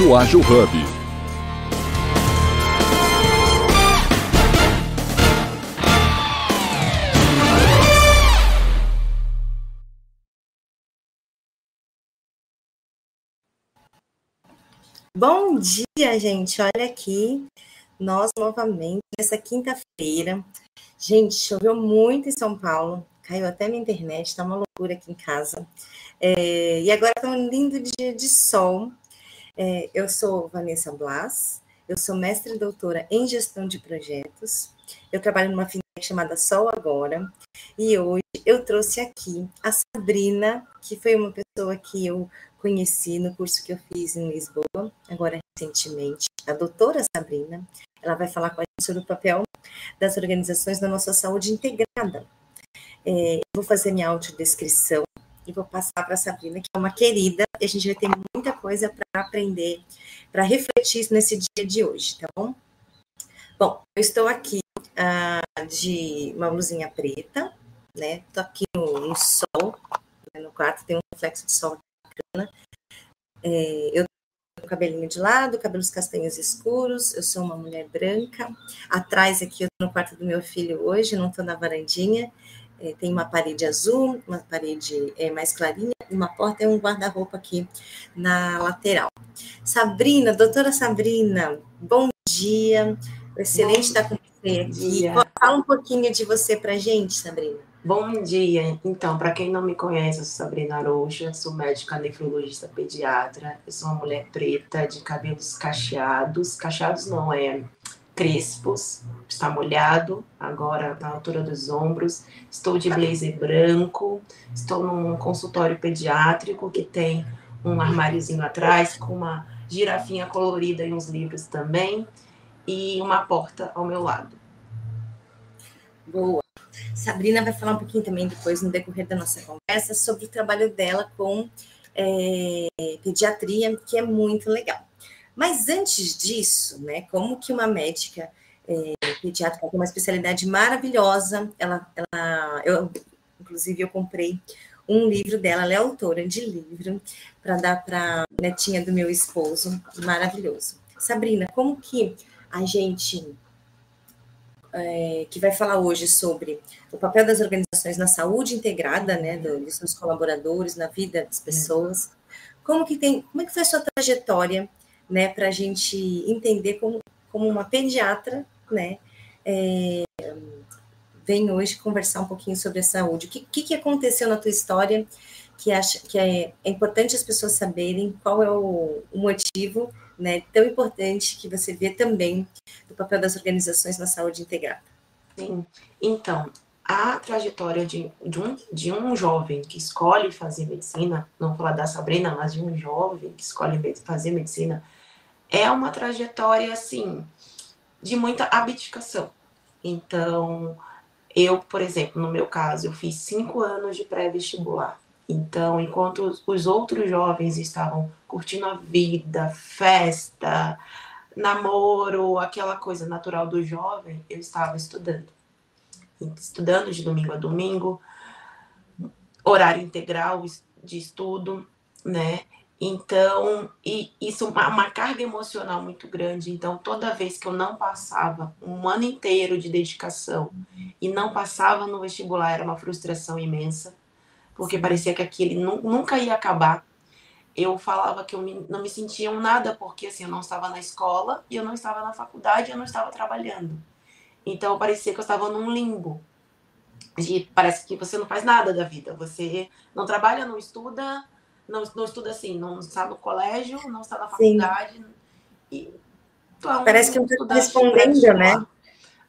Espaço Ágil Hub. Bom dia, gente. Olha aqui, nós novamente nessa quinta-feira. Gente, choveu muito em São Paulo, caiu até na internet, tá uma loucura aqui em casa. É, e agora tá um lindo dia de sol. É, eu sou Vanessa Blas, eu sou mestre e doutora em gestão de projetos. Eu trabalho numa fintech chamada Sol Agora. E hoje eu trouxe aqui a Sabrina, que foi uma pessoa que eu conheci no curso que eu fiz em Lisboa, agora recentemente, a doutora Sabrina. Ela vai falar com a gente sobre o papel das organizações na nossa saúde integrada. É, vou fazer minha autodescrição e vou passar para a Sabrina, que é uma querida, e a gente vai ter muita coisa para aprender, para refletir nesse dia de hoje, tá bom? Bom, eu estou aqui ah, de uma blusinha preta, né? Estou aqui no, no sol, né? no quarto tem um reflexo de sol bacana. É, eu tenho cabelinho de lado, cabelos castanhos escuros, eu sou uma mulher branca. Atrás aqui, eu estou no quarto do meu filho hoje, não estou na varandinha. É, tem uma parede azul, uma parede é, mais clarinha, uma porta e um guarda-roupa aqui na lateral. Sabrina, doutora Sabrina, bom dia. Excelente estar com você aqui. Fala um pouquinho de você para gente, Sabrina. Bom dia. Então, para quem não me conhece, eu sou Sabrina Arocha, sou médica nefrologista pediatra. Eu sou uma mulher preta de cabelos cacheados. Cacheados não é crespos, está molhado, agora na altura dos ombros. Estou de blazer branco. Estou num consultório pediátrico que tem um armáriozinho atrás com uma girafinha colorida e uns livros também e uma porta ao meu lado. Boa. Sabrina vai falar um pouquinho também depois, no decorrer da nossa conversa, sobre o trabalho dela com é, pediatria, que é muito legal. Mas antes disso, né, como que uma médica é, pediátrica uma especialidade maravilhosa, ela, ela, eu, inclusive eu comprei um livro dela, ela é autora de livro, para dar para netinha do meu esposo, maravilhoso. Sabrina, como que a gente é, que vai falar hoje sobre o papel das organizações na saúde integrada, né, dos seus colaboradores, na vida das pessoas. Como que tem, como é que foi a sua trajetória, né, para a gente entender como, como uma pediatra, né, é, vem hoje conversar um pouquinho sobre a saúde. O que, que, aconteceu na tua história que acha que é, é importante as pessoas saberem qual é o, o motivo né, tão importante que você vê também do papel das organizações na saúde integrada. Sim, então, a trajetória de, de, um, de um jovem que escolhe fazer medicina, não falar da Sabrina, mas de um jovem que escolhe fazer medicina, é uma trajetória, assim, de muita abdicação. Então, eu, por exemplo, no meu caso, eu fiz cinco anos de pré-vestibular. Então, enquanto os outros jovens estavam curtindo a vida, festa, namoro, aquela coisa natural do jovem, eu estava estudando. Estudando de domingo a domingo, horário integral de estudo, né? Então, e isso uma, uma carga emocional muito grande. Então, toda vez que eu não passava um ano inteiro de dedicação e não passava no vestibular, era uma frustração imensa porque parecia que aquilo nunca ia acabar. Eu falava que eu não me sentia um nada, porque assim, eu não estava na escola, e eu não estava na faculdade, eu não estava trabalhando. Então parecia que eu estava num limbo. De, parece que você não faz nada da vida. Você não trabalha, não estuda, não, não estuda assim, não está no colégio, não está na faculdade. E, então, parece que não está respondendo, né?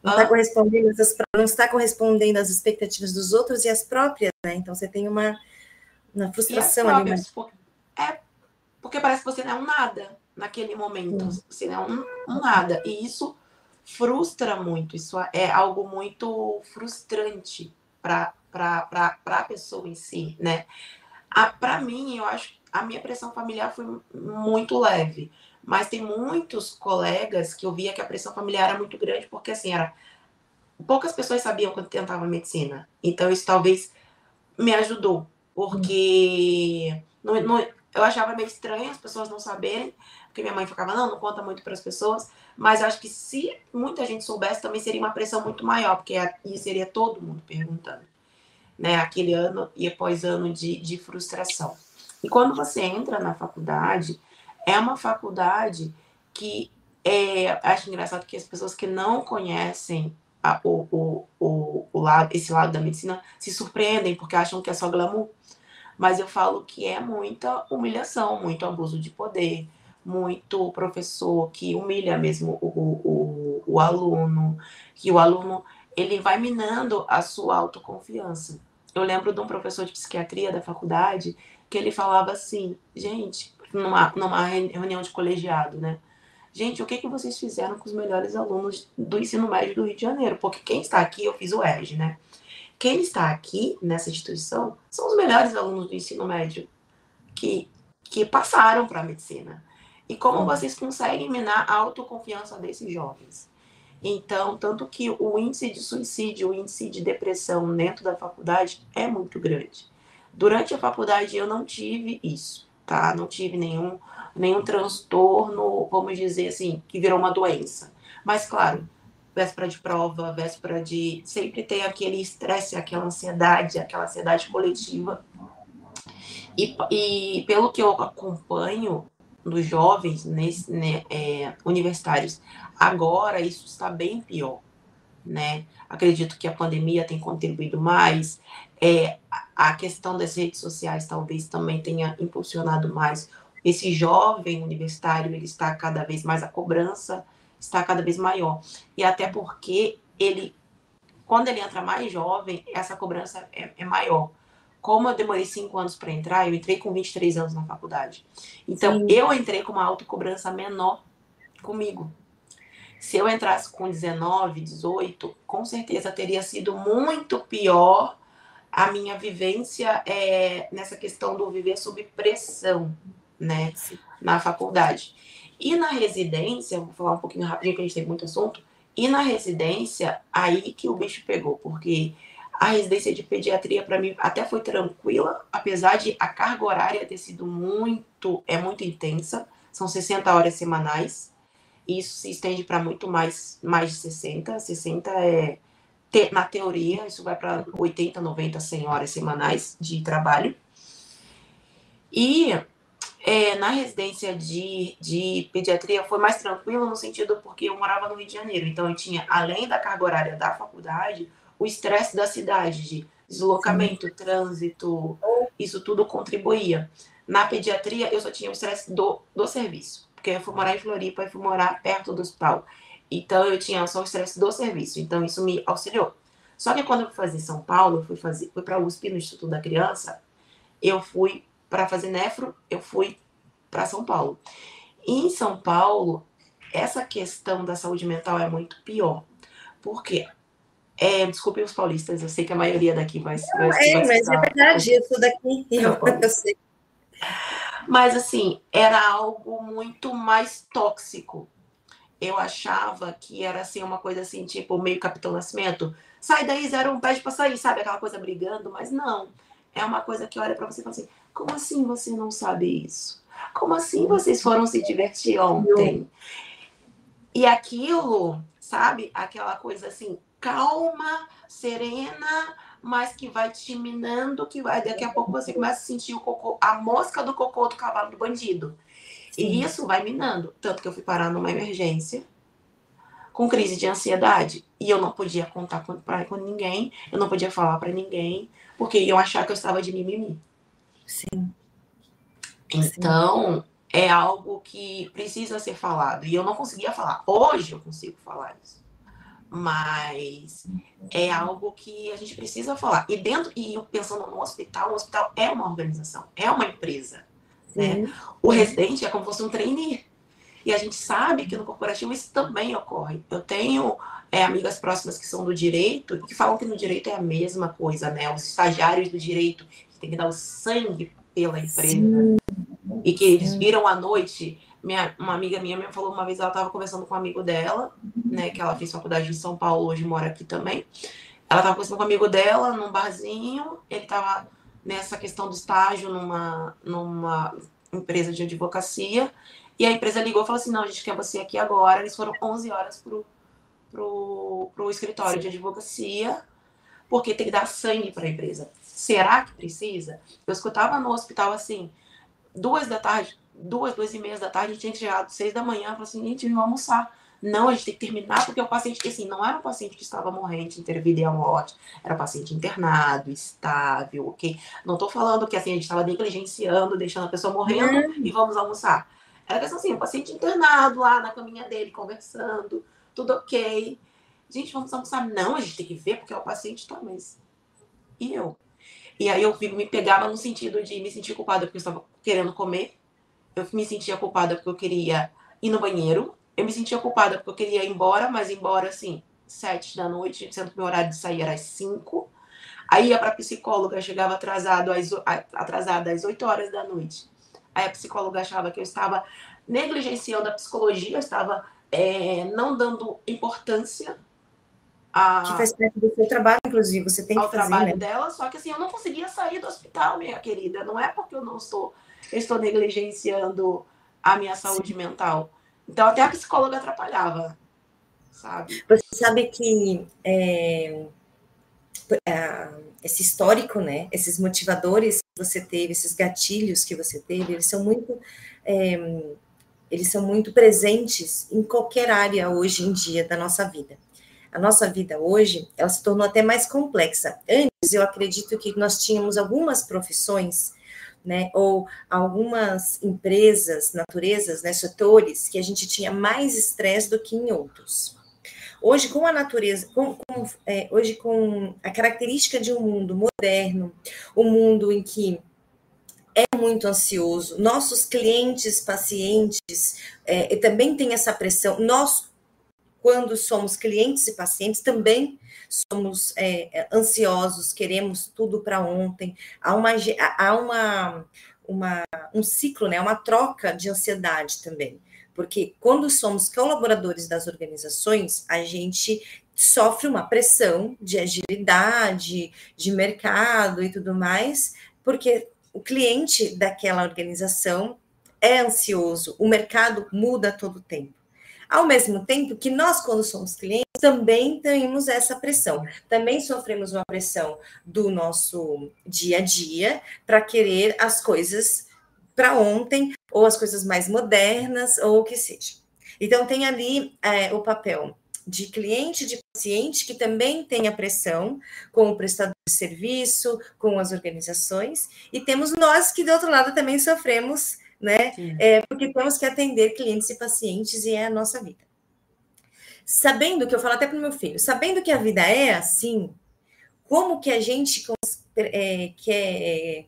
não está correspondendo, não está correspondendo às expectativas dos outros e às próprias, né? Então você tem uma, uma frustração ali. Mas... É porque parece que você não é um nada naquele momento, você não é um, um nada. E isso frustra muito, isso é algo muito frustrante para a pessoa em si, né? Para mim, eu acho a minha pressão familiar foi muito leve. Mas tem muitos colegas que eu via que a pressão familiar era muito grande, porque assim, era poucas pessoas sabiam quando tentava medicina. Então isso talvez me ajudou, porque não, não, eu achava meio estranho as pessoas não saberem, porque minha mãe ficava, não, não conta muito para as pessoas, mas acho que se muita gente soubesse, também seria uma pressão muito maior, porque seria todo mundo perguntando, né? Aquele ano e após ano de, de frustração. E quando você entra na faculdade, é uma faculdade que é, acho engraçado que as pessoas que não conhecem a, o, o, o, o, lado, esse lado da medicina se surpreendem porque acham que é só glamour. Mas eu falo que é muita humilhação, muito abuso de poder, muito professor que humilha mesmo o, o, o, aluno, que o aluno ele vai minando a sua autoconfiança. Eu lembro de um professor de psiquiatria da faculdade que ele falava assim, gente, numa, numa reunião de colegiado, né? Gente, o que, que vocês fizeram com os melhores alunos do ensino médio do Rio de Janeiro? Porque quem está aqui, eu fiz o ERG, né? Quem está aqui nessa instituição são os melhores alunos do ensino médio que, que passaram para a medicina. E como uhum. vocês conseguem minar a autoconfiança desses jovens? Então, tanto que o índice de suicídio, o índice de depressão dentro da faculdade é muito grande. Durante a faculdade eu não tive isso, tá? Não tive nenhum nenhum transtorno, vamos dizer assim, que virou uma doença. Mas, claro, véspera de prova, véspera de. Sempre tem aquele estresse, aquela ansiedade, aquela ansiedade coletiva. E, e pelo que eu acompanho dos jovens nesse, né, é, universitários, agora isso está bem pior. Né? Acredito que a pandemia tem contribuído mais, é, a questão das redes sociais talvez também tenha impulsionado mais esse jovem universitário ele está cada vez mais a cobrança está cada vez maior e até porque ele quando ele entra mais jovem essa cobrança é, é maior como eu demorei cinco anos para entrar eu entrei com 23 anos na faculdade então Sim. eu entrei com uma autocobrança menor comigo se eu entrasse com 19 18 com certeza teria sido muito pior a minha vivência é, nessa questão do viver sob pressão né, na faculdade. E na residência, vou falar um pouquinho rapidinho que a gente tem muito assunto, e na residência, aí que o bicho pegou, porque a residência de pediatria para mim até foi tranquila, apesar de a carga horária ter sido muito, é muito intensa, são 60 horas semanais, e isso se estende para muito mais, mais de 60, 60 é na teoria, isso vai para 80, 90, 100 horas semanais de trabalho. E é, na residência de, de pediatria foi mais tranquilo no sentido porque eu morava no Rio de Janeiro, então eu tinha, além da carga horária da faculdade, o estresse da cidade, de deslocamento, Sim. trânsito, isso tudo contribuía. Na pediatria, eu só tinha o estresse do, do serviço, porque eu fui morar em Floripa e fui morar perto do hospital. Então, eu tinha só o estresse do serviço, então isso me auxiliou. Só que quando eu fui fazer São Paulo, eu fui, fazer, fui para a USP, no Instituto da Criança, eu fui para fazer nefro, eu fui para São Paulo. E em São Paulo, essa questão da saúde mental é muito pior. Por quê? É, desculpem os paulistas, eu sei que a maioria daqui vai, vai, é, vai mas é verdade, isso daqui eu, eu sei. Mas assim, era algo muito mais tóxico. Eu achava que era assim uma coisa assim, tipo, meio Capitão Nascimento. Sai daí, zero um pede para sair, sabe? Aquela coisa brigando, mas não. É uma coisa que olha para você e fala assim: como assim você não sabe isso? Como assim vocês foram se divertir ontem? E aquilo, sabe? Aquela coisa assim, calma, serena, mas que vai te minando, que vai daqui a pouco você começa a sentir o cocô, a mosca do cocô do cavalo do bandido. Sim. E isso vai minando. Tanto que eu fui parar numa emergência com crise de ansiedade. E eu não podia contar com, pra, com ninguém, eu não podia falar para ninguém, porque iam achar que eu estava de mimimi. Sim. Então, Sim. é algo que precisa ser falado. E eu não conseguia falar. Hoje eu consigo falar isso. Mas é algo que a gente precisa falar. E dentro, e pensando no hospital, o hospital é uma organização, é uma empresa. Né? O residente é como se fosse um trainee. E a gente sabe que no corporativo isso também ocorre. Eu tenho é, amigas próximas que são do direito que falam que no direito é a mesma coisa, né? Os estagiários do direito tem que dar o sangue pela empresa. Sim. E que eles viram à noite. Minha, uma amiga minha me falou uma vez, ela estava conversando com um amigo dela, né? Que ela fez faculdade em São Paulo, hoje mora aqui também. Ela estava conversando com um amigo dela num barzinho, ele estava nessa questão do estágio numa, numa empresa de advocacia, E a empresa ligou e falou assim: não, a gente quer você aqui agora. Eles foram 11 horas pro, pro, pro escritório Sim. de advocacia, porque tem que dar sangue para a empresa. Será que precisa? Eu escutava no hospital assim, duas da tarde, duas, duas e meia da tarde, a gente tinha que chegar às seis da manhã, falou assim, gente, vamos almoçar. Não, a gente tem que terminar, porque o paciente, assim, não era um paciente que estava morrente, entre vida e a morte, era um paciente internado, estável, ok? Não estou falando que, assim, a gente estava negligenciando, deixando a pessoa morrendo e vamos almoçar. Era questão assim, um paciente internado lá na caminha dele, conversando, tudo ok. Gente, vamos almoçar. Não, a gente tem que ver, porque é o paciente tá, mas... E eu? E aí eu me pegava no sentido de me sentir culpada porque eu estava querendo comer, eu me sentia culpada porque eu queria ir no banheiro, eu me sentia culpada porque eu queria ir embora, mas embora assim, sete da noite, sendo que meu horário de sair era às cinco. Aí ia para psicóloga, chegava atrasado às, atrasada às oito horas da noite. Aí a psicóloga achava que eu estava negligenciando a psicologia, eu estava é, não dando importância a, que faz parte do seu trabalho, inclusive, você tem que fazer, trabalho né? dela, só que assim, eu não conseguia sair do hospital, minha querida. Não é porque eu não estou, eu estou negligenciando a minha saúde Sim. mental. Então, até a psicóloga atrapalhava, sabe? Você sabe que é, é, esse histórico, né? Esses motivadores que você teve, esses gatilhos que você teve, eles são muito... É, eles são muito presentes em qualquer área hoje em dia da nossa vida. A nossa vida hoje, ela se tornou até mais complexa. Antes, eu acredito que nós tínhamos algumas profissões né, ou algumas empresas, naturezas, né, setores, que a gente tinha mais estresse do que em outros. Hoje, com a natureza, com, com, é, hoje com a característica de um mundo moderno, um mundo em que é muito ansioso, nossos clientes, pacientes, é, também tem essa pressão, nós, quando somos clientes e pacientes, também somos é, ansiosos, queremos tudo para ontem. Há, uma, há uma, uma, um ciclo, né, uma troca de ansiedade também. Porque quando somos colaboradores das organizações, a gente sofre uma pressão de agilidade, de mercado e tudo mais, porque o cliente daquela organização é ansioso, o mercado muda todo o tempo. Ao mesmo tempo que nós, quando somos clientes, também temos essa pressão. Também sofremos uma pressão do nosso dia a dia para querer as coisas para ontem, ou as coisas mais modernas, ou o que seja. Então, tem ali é, o papel de cliente, de paciente, que também tem a pressão com o prestador de serviço, com as organizações, e temos nós que, do outro lado, também sofremos né? É, porque temos que atender clientes e pacientes e é a nossa vida. Sabendo que eu falo até para o meu filho, sabendo que a vida é assim, como que a gente é, quer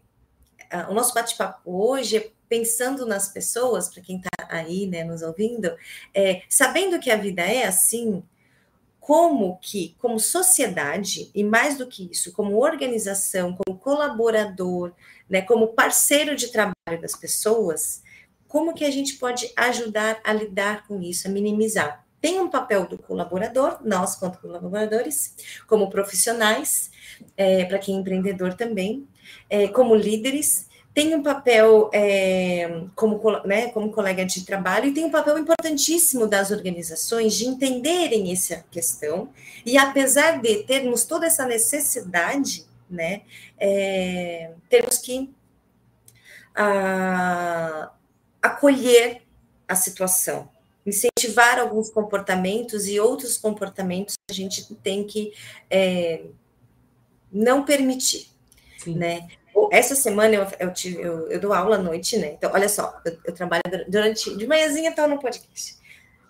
é, o nosso bate-papo hoje é pensando nas pessoas, para quem está aí, né, nos ouvindo, é, sabendo que a vida é assim, como que, como sociedade, e mais do que isso, como organização, como colaborador, né, como parceiro de trabalho das pessoas, como que a gente pode ajudar a lidar com isso, a minimizar? Tem um papel do colaborador, nós, quanto colaboradores, como profissionais, é, para quem é empreendedor também, é, como líderes, tem um papel é, como, né, como colega de trabalho e tem um papel importantíssimo das organizações de entenderem essa questão e apesar de termos toda essa necessidade, né, é, temos que a, acolher a situação, incentivar alguns comportamentos e outros comportamentos a gente tem que é, não permitir, Sim. né? Essa semana eu, eu, tive, eu, eu, dou aula à noite, né? Então, olha só, eu, eu trabalho durante. De manhãzinha estou no podcast.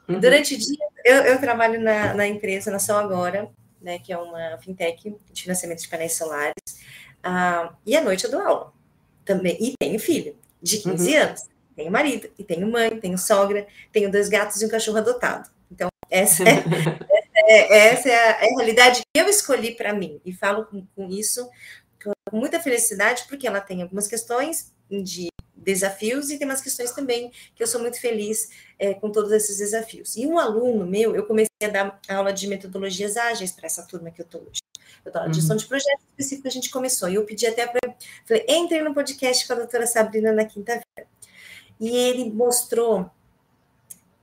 Uhum. Durante o dia, eu, trabalho na, na, empresa Nação Agora, né? Que é uma fintech de financiamento de painéis solares. Ah, e à noite eu dou aula também. E tenho filho de 15 uhum. anos. Tenho marido, e tenho mãe, tenho sogra, tenho dois gatos e um cachorro adotado. Então, essa é, essa é, essa é, a, é a, realidade que eu escolhi para mim. E falo com, com isso com muita felicidade, porque ela tem algumas questões de desafios e tem umas questões também que eu sou muito feliz é, com todos esses desafios. E um aluno meu, eu comecei a dar aula de metodologias ágeis para essa turma que eu estou hoje. Eu estou uhum. gestão de projetos específico, a gente começou. E eu pedi até para. Falei, entre no podcast com a doutora Sabrina na quinta-feira. E ele mostrou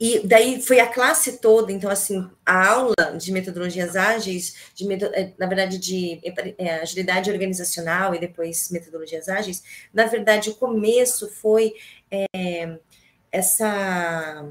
e daí foi a classe toda, então, assim, a aula de metodologias ágeis, de, eh, na verdade, de é, agilidade organizacional e depois metodologias ágeis, na verdade, o começo foi é, essa,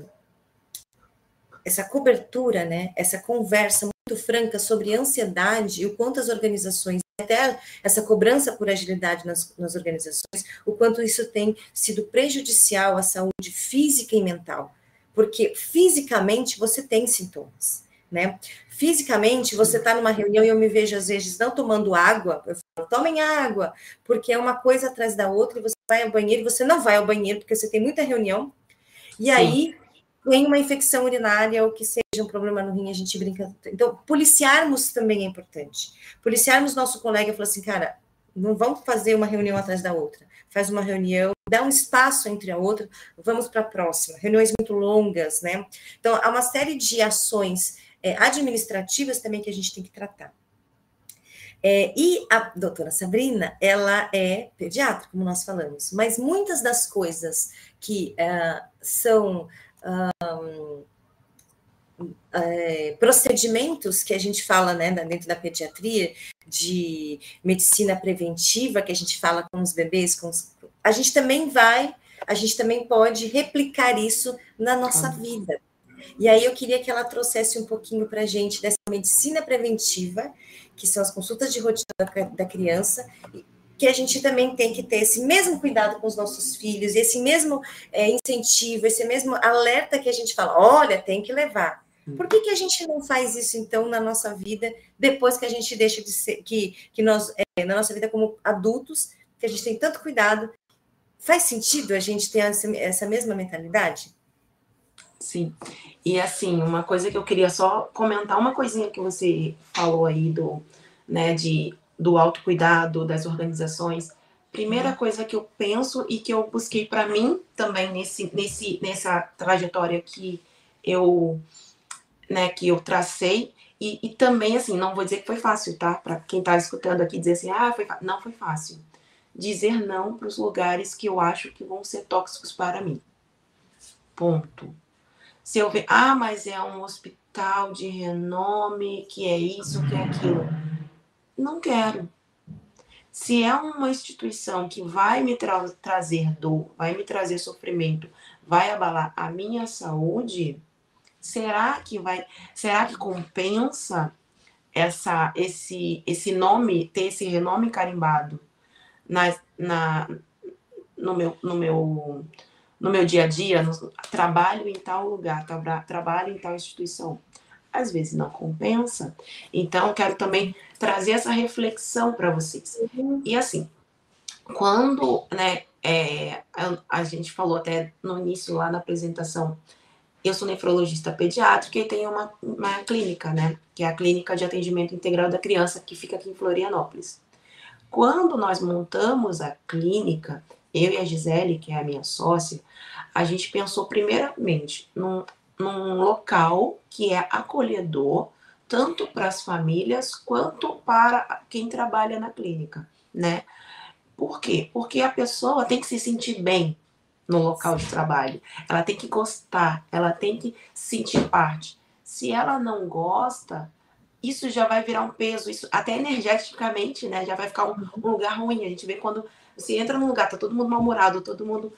essa cobertura, né, essa conversa muito franca sobre ansiedade e o quanto as organizações até essa cobrança por agilidade nas, nas, organizações, o quanto isso tem sido prejudicial à saúde física e mental porque fisicamente você tem sintomas, né? Fisicamente, você está numa reunião e eu me vejo, às vezes, não tomando água, eu falo, tomem água, porque é uma coisa atrás da outra, e você vai ao banheiro, você não vai ao banheiro, porque você tem muita reunião, e Sim. aí tem uma infecção urinária ou que seja um problema no rim, a gente brinca. Então, policiarmos também é importante. Policiarmos nosso colega e falar assim, cara, não vamos fazer uma reunião atrás da outra faz uma reunião, dá um espaço entre a outra, vamos para a próxima. Reuniões muito longas, né? Então, há uma série de ações é, administrativas também que a gente tem que tratar. É, e a doutora Sabrina, ela é pediatra, como nós falamos, mas muitas das coisas que uh, são um, é, procedimentos que a gente fala né, dentro da pediatria, de medicina preventiva, que a gente fala com os bebês, com os, a gente também vai, a gente também pode replicar isso na nossa vida. E aí eu queria que ela trouxesse um pouquinho para a gente dessa medicina preventiva, que são as consultas de rotina da criança, que a gente também tem que ter esse mesmo cuidado com os nossos filhos, esse mesmo é, incentivo, esse mesmo alerta que a gente fala, olha, tem que levar. Por que, que a gente não faz isso, então, na nossa vida, depois que a gente deixa de ser, que, que nós, é, na nossa vida como adultos, que a gente tem tanto cuidado, faz sentido a gente ter essa, essa mesma mentalidade? Sim. E assim, uma coisa que eu queria só comentar, uma coisinha que você falou aí do, né, de, do autocuidado das organizações. Primeira coisa que eu penso e que eu busquei para mim também nesse, nesse, nessa trajetória que eu né, que eu tracei. E, e, também, assim, não vou dizer que foi fácil, tá? Para quem está escutando aqui dizer assim, ah, foi não foi fácil. Dizer não para os lugares que eu acho que vão ser tóxicos para mim. Ponto. Se eu ver, ah, mas é um hospital de renome, que é isso, que é aquilo. Não quero. Se é uma instituição que vai me tra trazer dor, vai me trazer sofrimento, vai abalar a minha saúde, será que vai, será que compensa essa esse esse nome, ter esse renome carimbado na, na no meu no meu no meu dia a dia, no, trabalho em tal lugar, tra, trabalho em tal instituição. Às vezes não compensa. Então, quero também trazer essa reflexão para vocês. Uhum. E assim, quando né, é, a, a, gente falou até no início lá na apresentação eu sou nefrologista pediátrica e tenho uma, uma clínica, né? Que é a Clínica de Atendimento Integral da Criança, que fica aqui em Florianópolis. Quando nós montamos a clínica, eu e a Gisele, que é a minha sócia, a gente pensou primeiramente num, num local que é acolhedor, tanto para as famílias quanto para quem trabalha na clínica, né? Por quê? Porque a pessoa tem que se sentir bem no local de trabalho. Ela tem que gostar, ela tem que sentir parte. Se ela não gosta, isso já vai virar um peso, isso até energeticamente, né? Já vai ficar um, um lugar ruim. A gente vê quando você entra num lugar, tá todo mundo mal-humorado, todo mundo.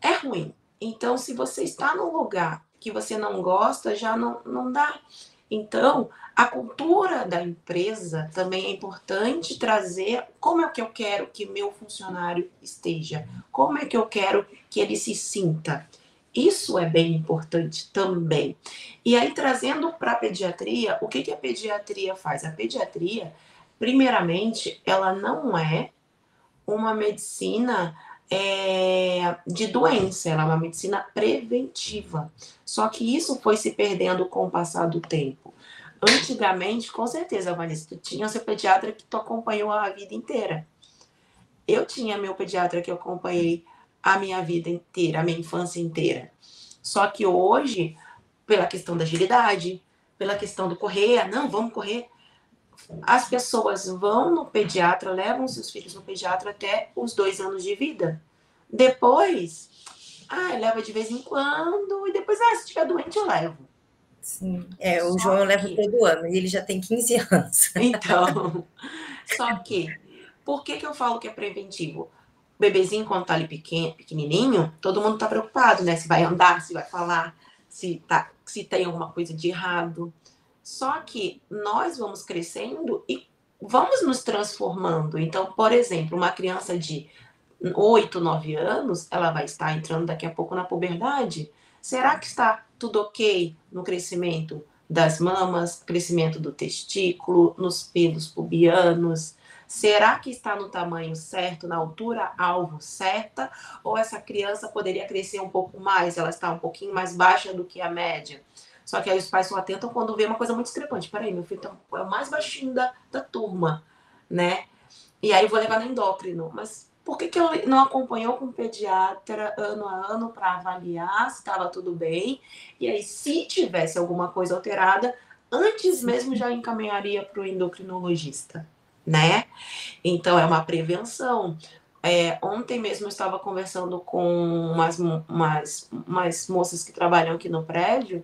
É ruim. Então, se você está num lugar que você não gosta, já não, não dá. Então, a cultura da empresa também é importante trazer como é que eu quero que meu funcionário esteja, como é que eu quero que ele se sinta. Isso é bem importante também. E aí, trazendo para a pediatria, o que, que a pediatria faz? A pediatria, primeiramente, ela não é uma medicina é, de doença, ela é uma medicina preventiva. Só que isso foi se perdendo com o passar do tempo. Antigamente, com certeza, Vanessa, tu tinha seu pediatra que tu acompanhou a vida inteira. Eu tinha meu pediatra que eu acompanhei a minha vida inteira, a minha infância inteira. Só que hoje, pela questão da agilidade, pela questão do correr, não, vamos correr. As pessoas vão no pediatra, levam seus filhos no pediatra até os dois anos de vida. Depois, Ah, leva de vez em quando, e depois, ah, se estiver doente, eu levo. Sim, é, o só João eu levo todo ano, e ele já tem 15 anos. Então, só que, por que, que eu falo que é preventivo? O bebezinho, quando tá ali pequeno, pequenininho, todo mundo tá preocupado, né? Se vai andar, se vai falar, se, tá, se tem alguma coisa de errado. Só que nós vamos crescendo e vamos nos transformando. Então, por exemplo, uma criança de 8, 9 anos, ela vai estar entrando daqui a pouco na puberdade. Será que está tudo ok no crescimento das mamas, crescimento do testículo, nos pelos pubianos? Será que está no tamanho certo, na altura alvo certa? Ou essa criança poderia crescer um pouco mais? Ela está um pouquinho mais baixa do que a média? Só que aí os pais só atentam quando vê uma coisa muito discrepante. Peraí, meu filho tá, é o mais baixinho da, da turma, né? E aí vou levar no endócrino. Mas por que, que ele não acompanhou com o pediatra ano a ano para avaliar se estava tudo bem? E aí, se tivesse alguma coisa alterada, antes mesmo já encaminharia para o endocrinologista, né? Então, é uma prevenção. É, ontem mesmo eu estava conversando com umas, umas, umas moças que trabalham aqui no prédio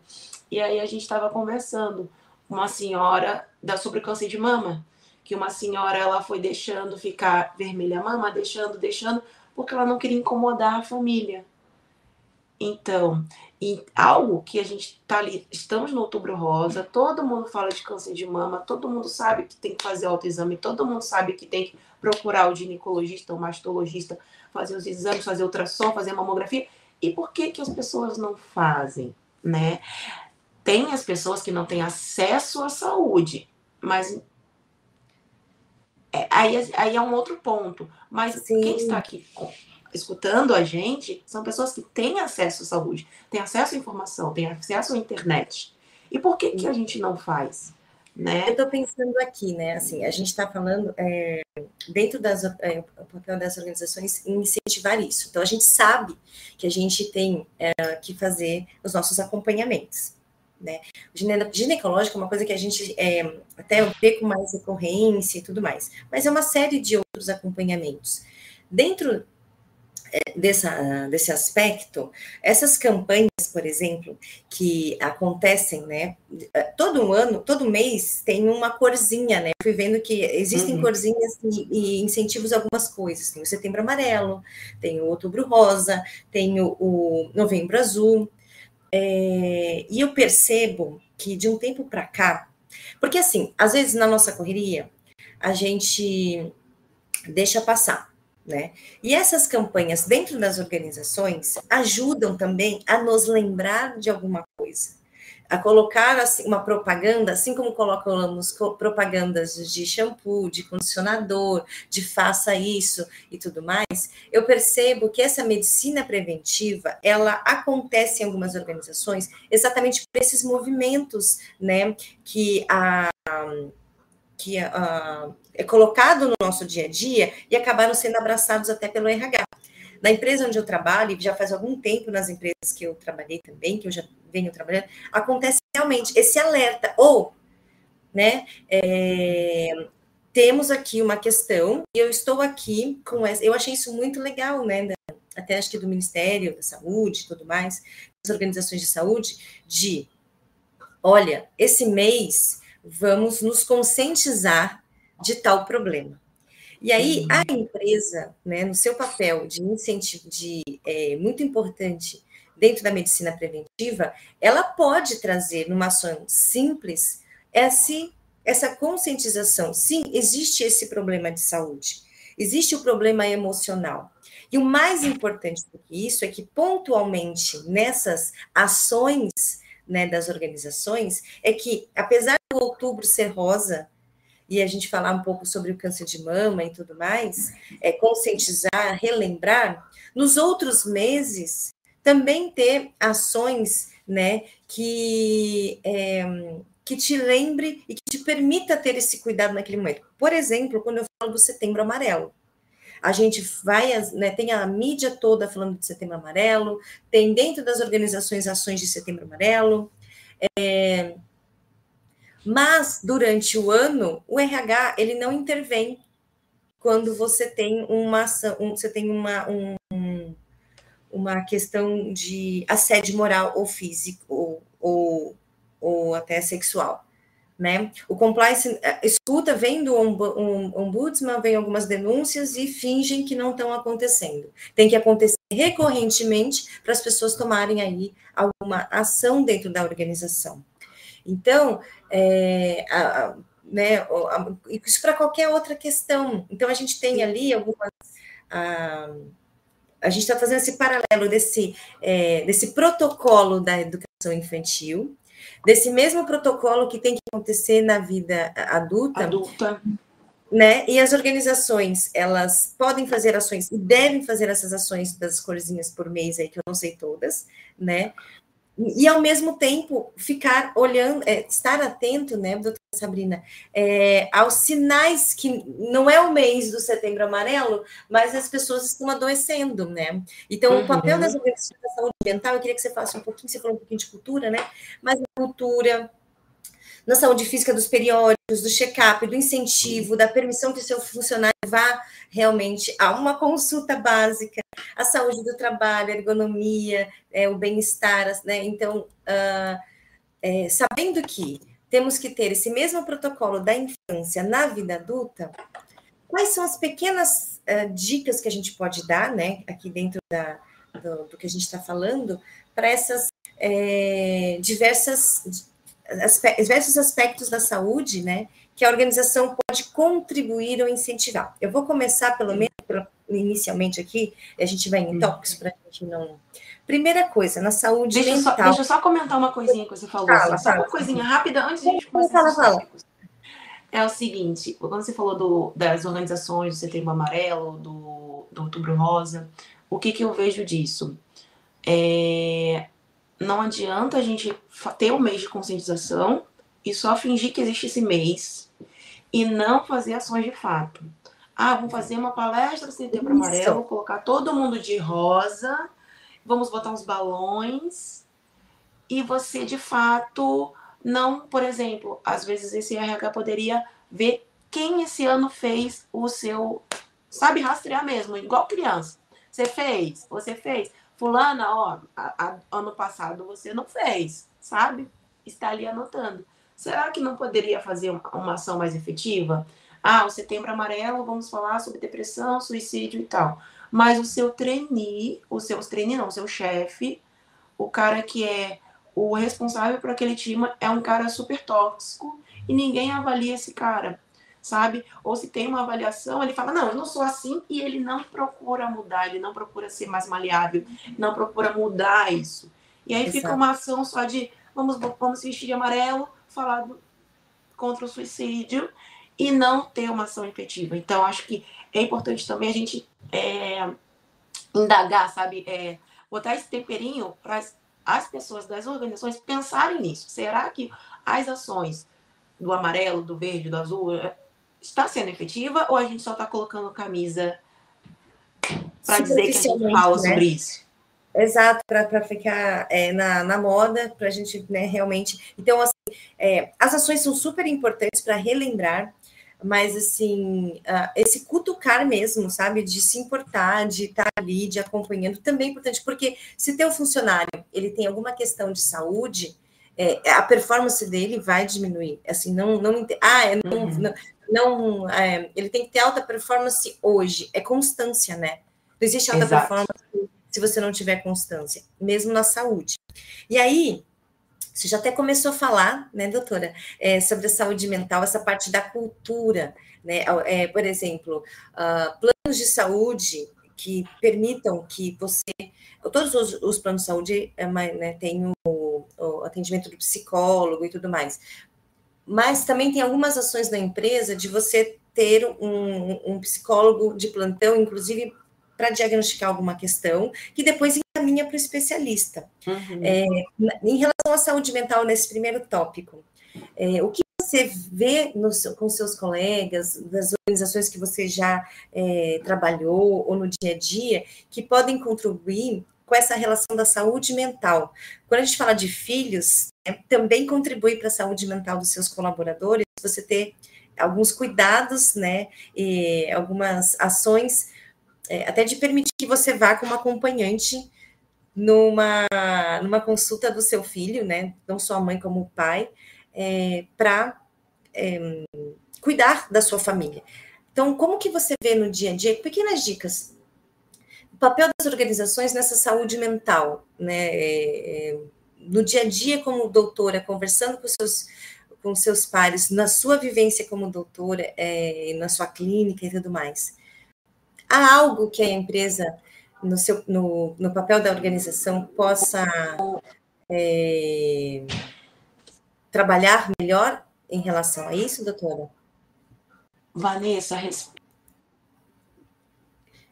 e aí a gente estava conversando uma senhora da sobre câncer de mama, que uma senhora ela foi deixando ficar vermelha a mama, deixando, deixando, porque ela não queria incomodar a família. Então, e algo que a gente tá ali, estamos no outubro rosa, todo mundo fala de câncer de mama, todo mundo sabe que tem que fazer autoexame, todo mundo sabe que tem que procurar o ginecologista, o mastologista, fazer os exames, fazer ultrassom, fazer mamografia. E por que que as pessoas não fazem, né? Tem as pessoas que não têm acesso à saúde, mas é, aí, aí é um outro ponto. Mas Sim. quem está aqui escutando a gente são pessoas que têm acesso à saúde, têm acesso à informação, têm acesso à internet. E por que, que a gente não faz? Né? Eu estou pensando aqui, né? Assim, a gente está falando é, dentro das é, o papel das organizações incentivar isso. Então a gente sabe que a gente tem é, que fazer os nossos acompanhamentos. Né? O ginecológico é uma coisa que a gente é, até vê com mais recorrência e tudo mais, mas é uma série de outros acompanhamentos. Dentro dessa, desse aspecto, essas campanhas, por exemplo, que acontecem, né, é, todo ano, todo mês tem uma corzinha, né, fui vendo que existem uhum. corzinhas e, e, incentivos a algumas coisas, tem o setembro amarelo, tem o outubro rosa, tem o, o novembro azul, é, e eu percebo que de um tempo para cá, porque assim, às vezes na nossa correria, a gente deixa passar, né? E essas campanhas dentro das organizações ajudam também a nos lembrar de alguma coisa a colocar assim, uma propaganda, assim como colocamos propagandas de shampoo, de condicionador, de faça isso e tudo mais, eu percebo que essa medicina preventiva, ela acontece em algumas organizações exatamente por esses movimentos, né, que a que a, é colocado no nosso dia a dia e acabaram sendo abraçados até pelo RH. Na empresa onde eu trabalho, e já faz algum tempo nas empresas que eu trabalhei também, que eu já venho trabalhando, acontece realmente esse alerta. Ou, né, é, temos aqui uma questão, e eu estou aqui com essa. Eu achei isso muito legal, né? Até acho que do Ministério da Saúde e tudo mais, das organizações de saúde, de olha, esse mês vamos nos conscientizar de tal problema. E aí, a empresa, né, no seu papel de incentivo, de é, muito importante dentro da medicina preventiva, ela pode trazer numa ação simples esse, essa conscientização. Sim, existe esse problema de saúde, existe o problema emocional. E o mais importante do que isso é que, pontualmente, nessas ações né, das organizações, é que, apesar do outubro ser rosa, e a gente falar um pouco sobre o câncer de mama e tudo mais, é, conscientizar, relembrar, nos outros meses também ter ações né, que, é, que te lembre e que te permita ter esse cuidado naquele momento. Por exemplo, quando eu falo do setembro amarelo. A gente vai, né, tem a mídia toda falando de setembro amarelo, tem dentro das organizações ações de setembro amarelo. É, mas durante o ano, o RH ele não intervém quando você tem uma um, você tem uma, um, uma questão de assédio moral ou físico, ou, ou, ou até sexual. Né? O compliance eh, escuta, vem do ombudsman, vem algumas denúncias e fingem que não estão acontecendo. Tem que acontecer recorrentemente para as pessoas tomarem aí alguma ação dentro da organização. Então, é, a, né, a, isso para qualquer outra questão. Então, a gente tem ali algumas. A, a gente está fazendo esse paralelo desse, é, desse protocolo da educação infantil, desse mesmo protocolo que tem que acontecer na vida adulta. Adulta. Né? E as organizações, elas podem fazer ações e devem fazer essas ações das corzinhas por mês aí, que eu não sei todas, né? E ao mesmo tempo ficar olhando, é, estar atento, né, doutora Sabrina, é, aos sinais que não é o mês do setembro amarelo, mas as pessoas estão adoecendo, né? Então, uhum. o papel das organizações da saúde mental, eu queria que você faça um pouquinho, você falou um pouquinho de cultura, né? Mas a cultura, na saúde física dos periódicos, do check-up, do incentivo, da permissão que o seu funcionário vá realmente a uma consulta básica, a saúde do trabalho, a ergonomia, é, o bem-estar, né? Então, uh, é, sabendo que temos que ter esse mesmo protocolo da infância na vida adulta, quais são as pequenas uh, dicas que a gente pode dar, né, aqui dentro da, do, do que a gente está falando, para essas é, diversas diversos aspectos da saúde, né, que a organização pode contribuir ou incentivar. Eu vou começar, pelo menos, inicialmente aqui, a gente vai em tópicos para a gente não. Primeira coisa, na saúde deixa mental. Só, deixa eu só comentar uma coisinha que você falou. Fala, assim, fala. Só uma coisinha rápida antes de a gente começar. Fala, fala. É o seguinte, quando você falou do, das organizações do Setembro Amarelo, do, do Outubro Rosa, o que, que eu vejo disso? É, não adianta a gente ter um mês de conscientização e só fingir que existe esse mês e não fazer ações de fato. Ah, vamos fazer uma palestra sem tempo amarelo, colocar todo mundo de rosa, vamos botar uns balões e você de fato não, por exemplo, às vezes esse RH poderia ver quem esse ano fez o seu, sabe, rastrear mesmo, igual criança. Você fez, você fez. Fulana, ó, a, a, ano passado você não fez, sabe? Está ali anotando. Será que não poderia fazer uma, uma ação mais efetiva? Ah, o setembro amarelo, vamos falar sobre depressão, suicídio e tal. Mas o seu trainee, o seu trainee não, o seu chefe, o cara que é o responsável por aquele time é um cara super tóxico e ninguém avalia esse cara sabe? Ou se tem uma avaliação, ele fala, não, eu não sou assim, e ele não procura mudar, ele não procura ser mais maleável, não procura mudar isso. E aí Exato. fica uma ação só de vamos, vamos vestir de amarelo, falar do, contra o suicídio e não ter uma ação efetiva. Então, acho que é importante também a gente é, indagar, sabe? É, botar esse temperinho para as pessoas das organizações pensarem nisso. Será que as ações do amarelo, do verde, do azul, está sendo efetiva ou a gente só está colocando camisa para dizer que a gente fala né? sobre isso? Exato, para ficar é, na, na moda, para a gente né, realmente. Então, assim, é, as ações são super importantes para relembrar, mas assim, uh, esse cutucar mesmo, sabe, de se importar, de estar ali, de acompanhando, também é importante, porque se teu funcionário ele tem alguma questão de saúde, é, a performance dele vai diminuir. Assim, não, não, ah, não, uhum. não, não é, ele tem que ter alta performance hoje, é constância, né? Não existe alta Exato. performance se você não tiver constância, mesmo na saúde. E aí, você já até começou a falar, né, doutora, é, sobre a saúde mental, essa parte da cultura, né? É, por exemplo, uh, planos de saúde que permitam que você. Todos os, os planos de saúde é, né, têm o, o atendimento do psicólogo e tudo mais mas também tem algumas ações da empresa de você ter um, um psicólogo de plantão, inclusive para diagnosticar alguma questão, que depois encaminha para o especialista. Uhum. É, em relação à saúde mental, nesse primeiro tópico, é, o que você vê no, com seus colegas, das organizações que você já é, trabalhou ou no dia a dia, que podem contribuir com essa relação da saúde mental. Quando a gente fala de filhos, né, também contribui para a saúde mental dos seus colaboradores, você ter alguns cuidados, né, e algumas ações, é, até de permitir que você vá com uma acompanhante numa, numa consulta do seu filho, né? Não só a mãe como o pai, é, para é, cuidar da sua família. Então, como que você vê no dia a dia? Pequenas dicas. O papel das organizações nessa saúde mental, né? É, é no dia a dia como doutora, conversando com seus com seus pares, na sua vivência como doutora, é, na sua clínica e tudo mais. Há algo que a empresa, no, seu, no, no papel da organização, possa é, trabalhar melhor em relação a isso, doutora? Vanessa, res...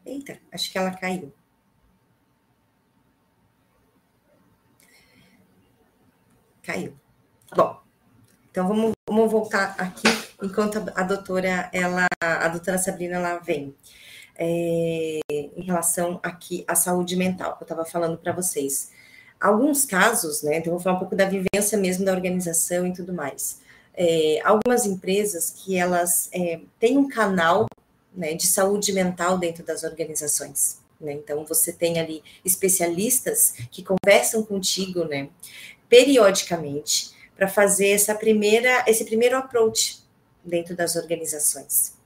Eita, acho que ela caiu. Caiu. Bom, então vamos, vamos voltar aqui enquanto a, a doutora, ela, a doutora Sabrina, ela vem. É, em relação aqui à saúde mental, que eu estava falando para vocês. Alguns casos, né? Então, vou falar um pouco da vivência mesmo da organização e tudo mais. É, algumas empresas que elas é, têm um canal né, de saúde mental dentro das organizações. Né? Então, você tem ali especialistas que conversam contigo, né, periodicamente, para fazer essa primeira, esse primeiro approach dentro das organizações.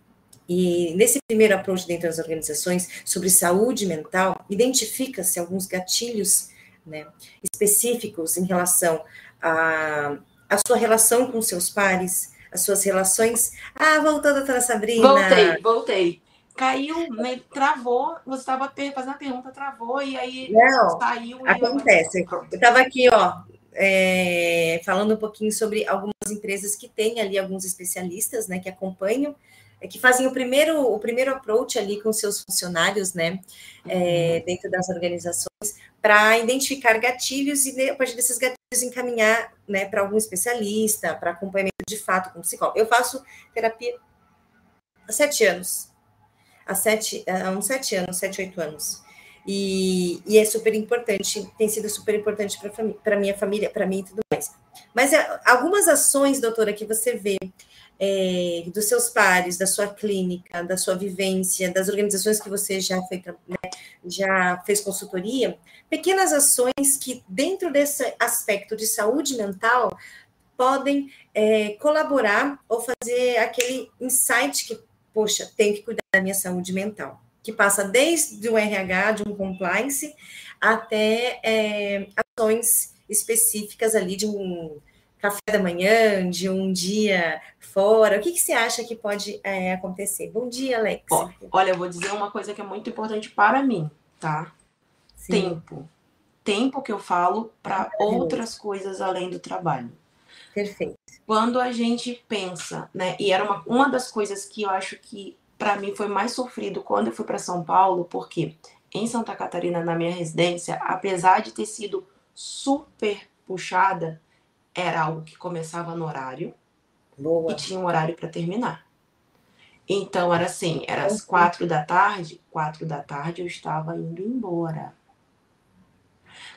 E nesse primeiro approach dentro das organizações sobre saúde mental, identifica-se alguns gatilhos né, específicos em relação a, a sua relação com seus pares, as suas relações. Ah, voltou, doutora Sabrina. Voltei, voltei. Caiu, né, travou, você estava fazendo a pergunta, travou, e aí Não, saiu. Acontece. Eu estava aqui, ó, é, falando um pouquinho sobre algumas empresas que têm ali alguns especialistas, né, que acompanham, que fazem o primeiro, o primeiro approach ali com seus funcionários, né, é, uhum. dentro das organizações, para identificar gatilhos e, a partir desses gatilhos, encaminhar, né, para algum especialista, para acompanhamento de fato com psicólogo. Eu faço terapia há sete anos, há, sete, há uns sete anos, sete, oito anos. E, e é super importante, tem sido super importante para a minha família, para mim e tudo mais. Mas é, algumas ações, doutora, que você vê é, dos seus pares, da sua clínica, da sua vivência, das organizações que você já, né, já fez consultoria, pequenas ações que, dentro desse aspecto de saúde mental, podem é, colaborar ou fazer aquele insight que, poxa, tenho que cuidar da minha saúde mental que passa desde o RH, de um compliance, até é, ações específicas ali de um café da manhã, de um dia fora. O que, que você acha que pode é, acontecer? Bom dia, Alex. olha, eu vou dizer uma coisa que é muito importante para mim, tá? Sim. Tempo. Tempo que eu falo para outras coisas além do trabalho. Perfeito. Quando a gente pensa, né? E era uma, uma das coisas que eu acho que para mim foi mais sofrido quando eu fui para São Paulo, porque em Santa Catarina, na minha residência, apesar de ter sido super puxada, era algo que começava no horário Boa. e tinha um horário para terminar. Então era assim, era às quatro da tarde, quatro da tarde eu estava indo embora.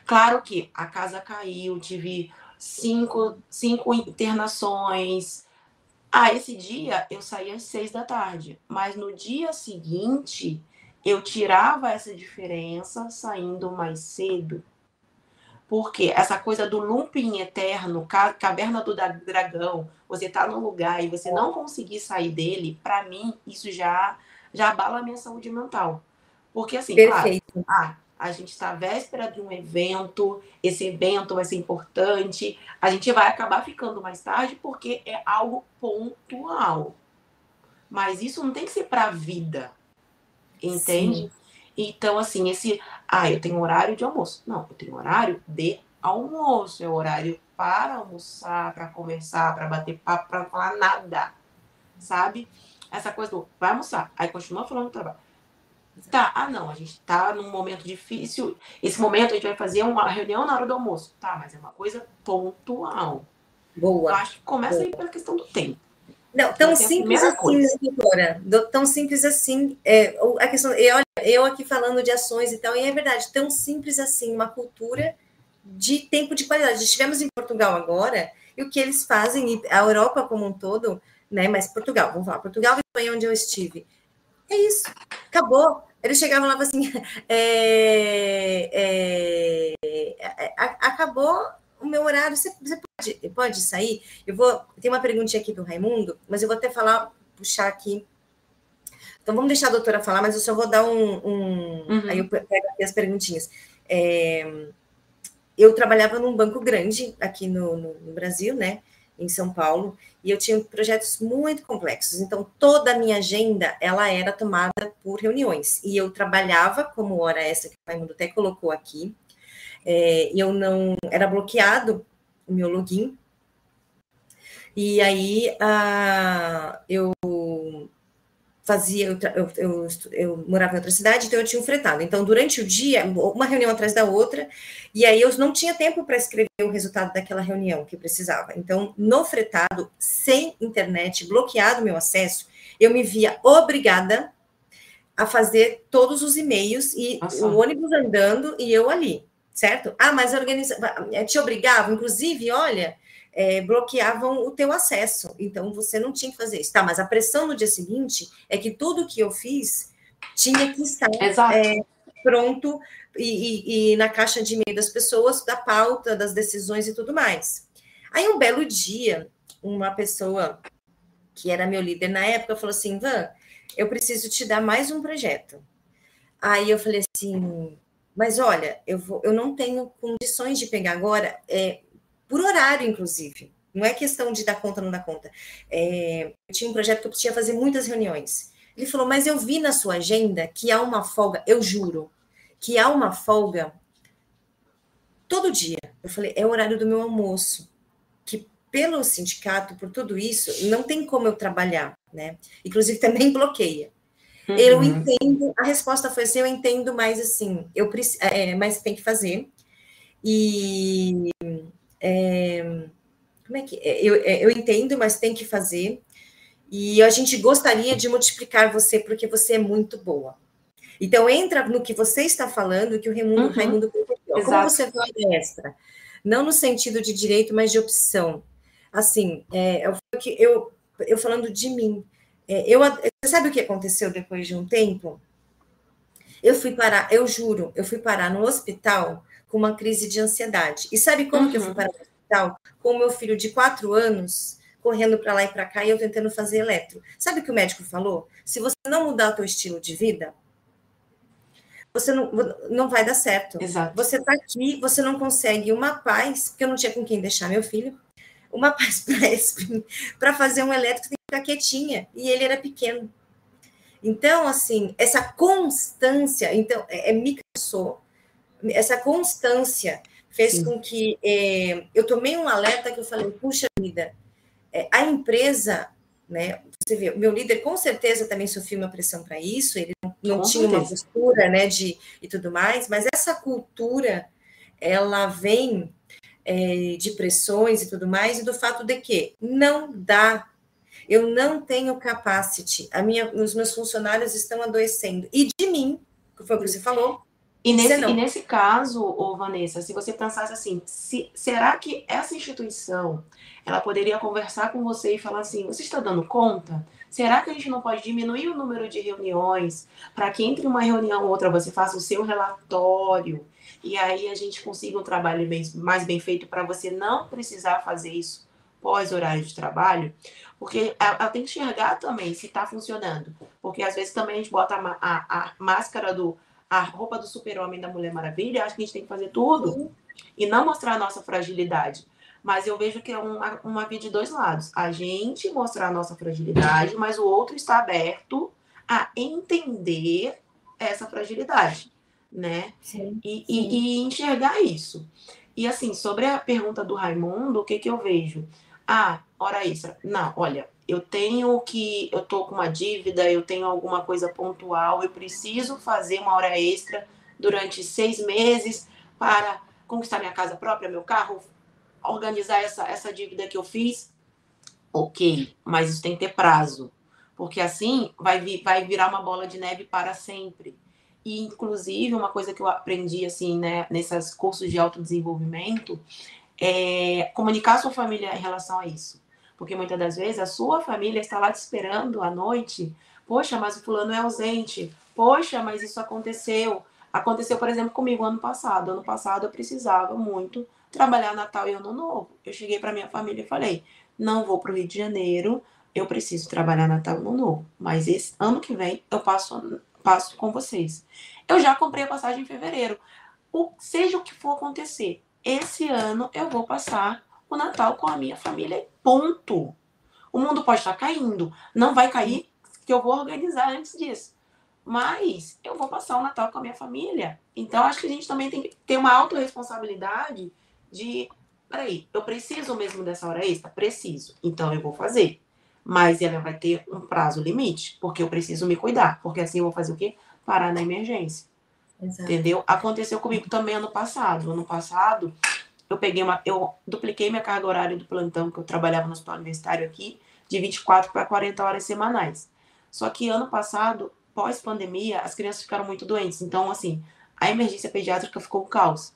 Claro que a casa caiu, tive cinco, cinco internações, ah, esse dia eu saía às seis da tarde, mas no dia seguinte eu tirava essa diferença saindo mais cedo. Porque essa coisa do looping eterno, caverna do dragão, você tá num lugar e você não conseguir sair dele, para mim isso já já abala a minha saúde mental. Porque assim, Perfeito. claro, ah, a gente está à véspera de um evento, esse evento vai ser importante, a gente vai acabar ficando mais tarde porque é algo pontual. Mas isso não tem que ser para a vida, entende? Sim. Então, assim, esse. Ah, eu tenho horário de almoço. Não, eu tenho horário de almoço. É horário para almoçar, para conversar, para bater papo, para falar nada. Sabe? Essa coisa do vai almoçar, aí continua falando do trabalho Tá, ah não, a gente tá num momento difícil. Esse momento a gente vai fazer uma reunião na hora do almoço. Tá, mas é uma coisa pontual. Boa. Eu acho que começa Boa. aí pela questão do tempo. Não, tão simples assim, né, doutora. Tão simples assim. É, a questão, eu, eu aqui falando de ações e tal, e é verdade, tão simples assim, uma cultura de tempo de qualidade. Estivemos em Portugal agora, e o que eles fazem, a Europa como um todo, né? Mas Portugal, vamos falar, Portugal e Espanha, onde eu estive É isso. Acabou. Eles chegavam lá e assim: é, é, é, acabou o meu horário. Você, você pode, pode sair? Eu vou. Tem uma perguntinha aqui do Raimundo, mas eu vou até falar, puxar aqui. Então vamos deixar a doutora falar, mas eu só vou dar um. um uhum. Aí eu pego aqui as perguntinhas. É, eu trabalhava num banco grande aqui no, no, no Brasil, né? Em São Paulo, e eu tinha projetos muito complexos. Então, toda a minha agenda, ela era tomada por reuniões. E eu trabalhava como hora essa que o Raimundo até colocou aqui. É, eu não... Era bloqueado o meu login. E aí, eu fazia, eu, eu, eu, eu, morava em outra cidade, então eu tinha um fretado. Então, durante o dia, uma reunião atrás da outra, e aí eu não tinha tempo para escrever o resultado daquela reunião que precisava. Então, no fretado, sem internet, bloqueado meu acesso, eu me via obrigada a fazer todos os e-mails e Nossa. o ônibus andando e eu ali, certo? Ah, mas organiza... te obrigava, inclusive, olha, é, bloqueavam o teu acesso. Então, você não tinha que fazer isso. Tá, mas a pressão no dia seguinte é que tudo que eu fiz tinha que estar é, pronto e, e, e, na caixa de e-mail das pessoas, da pauta, das decisões e tudo mais. Aí, um belo dia, uma pessoa que era meu líder na época falou assim: Van, eu preciso te dar mais um projeto. Aí eu falei assim, mas olha, eu, vou, eu não tenho condições de pegar agora. É, por horário, inclusive. Não é questão de dar conta ou não dar conta. É, eu tinha um projeto que eu precisava fazer muitas reuniões. Ele falou, mas eu vi na sua agenda que há uma folga, eu juro, que há uma folga todo dia. Eu falei, é o horário do meu almoço. Que pelo sindicato, por tudo isso, não tem como eu trabalhar, né? Inclusive também bloqueia. Uhum. Eu entendo, a resposta foi assim, eu entendo, mas assim, eu é, mas tem que fazer. E é, como é que é? eu, é, eu entendo, mas tem que fazer. E a gente gostaria de multiplicar você porque você é muito boa. Então entra no que você está falando, que o Raimundo, uhum. Raimundo como você vê a extra, não no sentido de direito, mas de opção. Assim, é, eu, eu, eu falando de mim, é, eu, você sabe o que aconteceu depois de um tempo? Eu fui parar, eu juro, eu fui parar no hospital com uma crise de ansiedade. E sabe como uhum. que eu fui uhum. para o hospital? Com o meu filho de quatro anos, correndo para lá e para cá, e eu tentando fazer eletro. Sabe o que o médico falou? Se você não mudar o teu estilo de vida, você não, não vai dar certo. Exato. Você está aqui, você não consegue uma paz, porque eu não tinha com quem deixar meu filho, uma paz para fazer um elétrico quietinha, e ele era pequeno. Então, assim, essa constância, então, é, é me cansou, essa constância fez Sim. com que é, eu tomei um alerta que eu falei, puxa vida, é, a empresa, né? Você vê, meu líder com certeza também sofreu uma pressão para isso, ele não, não tinha certeza. uma postura, né, de e tudo mais, mas essa cultura ela vem é, de pressões e tudo mais, e do fato de que não dá, eu não tenho capacity, a minha, os meus funcionários estão adoecendo, e de mim, que foi o que você falou, e nesse, e nesse caso, ô Vanessa, se você pensasse assim, se, será que essa instituição ela poderia conversar com você e falar assim, você está dando conta? Será que a gente não pode diminuir o número de reuniões para que entre uma reunião ou outra você faça o seu relatório e aí a gente consiga um trabalho mais bem feito para você não precisar fazer isso pós horário de trabalho? Porque ela, ela tem que enxergar também se está funcionando. Porque às vezes também a gente bota a, a, a máscara do a roupa do super-homem da Mulher Maravilha, acho que a gente tem que fazer tudo Sim. e não mostrar a nossa fragilidade. Mas eu vejo que é uma, uma via de dois lados. A gente mostrar a nossa fragilidade, mas o outro está aberto a entender essa fragilidade, né? Sim, e, sim. E, e, enxergar isso. E assim, sobre a pergunta do Raimundo, o que, que eu vejo? Ah, hora extra. Não, olha, eu tenho que, eu tô com uma dívida, eu tenho alguma coisa pontual, eu preciso fazer uma hora extra durante seis meses para conquistar minha casa própria, meu carro, organizar essa, essa dívida que eu fiz. Ok, mas isso tem que ter prazo, porque assim vai, vir, vai virar uma bola de neve para sempre. E, inclusive, uma coisa que eu aprendi, assim, né, nesses cursos de autodesenvolvimento, é comunicar a sua família em relação a isso porque muitas das vezes a sua família está lá te esperando à noite Poxa, mas o fulano é ausente. Poxa, mas isso aconteceu. Aconteceu, por exemplo, comigo ano passado. Ano passado eu precisava muito trabalhar Natal e Ano Novo. Eu cheguei para minha família e falei: não vou para o Rio de Janeiro, eu preciso trabalhar Natal e Ano Novo. Mas esse ano que vem eu passo, passo com vocês. Eu já comprei a passagem em fevereiro. O, seja o que for acontecer, esse ano eu vou passar o Natal com a minha família. Ponto. O mundo pode estar caindo. Não vai cair, que eu vou organizar antes disso. Mas eu vou passar o Natal com a minha família. Então, acho que a gente também tem que ter uma autorresponsabilidade de. Peraí, eu preciso mesmo dessa hora extra? Preciso. Então, eu vou fazer. Mas ela vai ter um prazo limite, porque eu preciso me cuidar. Porque assim eu vou fazer o quê? Parar na emergência. Exato. Entendeu? Aconteceu comigo também ano passado. Ano passado, eu peguei uma. Eu dupliquei minha carga horária do plantão que eu trabalhava no hospital universitário aqui, de 24 para 40 horas semanais. Só que ano passado, pós-pandemia, as crianças ficaram muito doentes. Então, assim, a emergência pediátrica ficou um caos.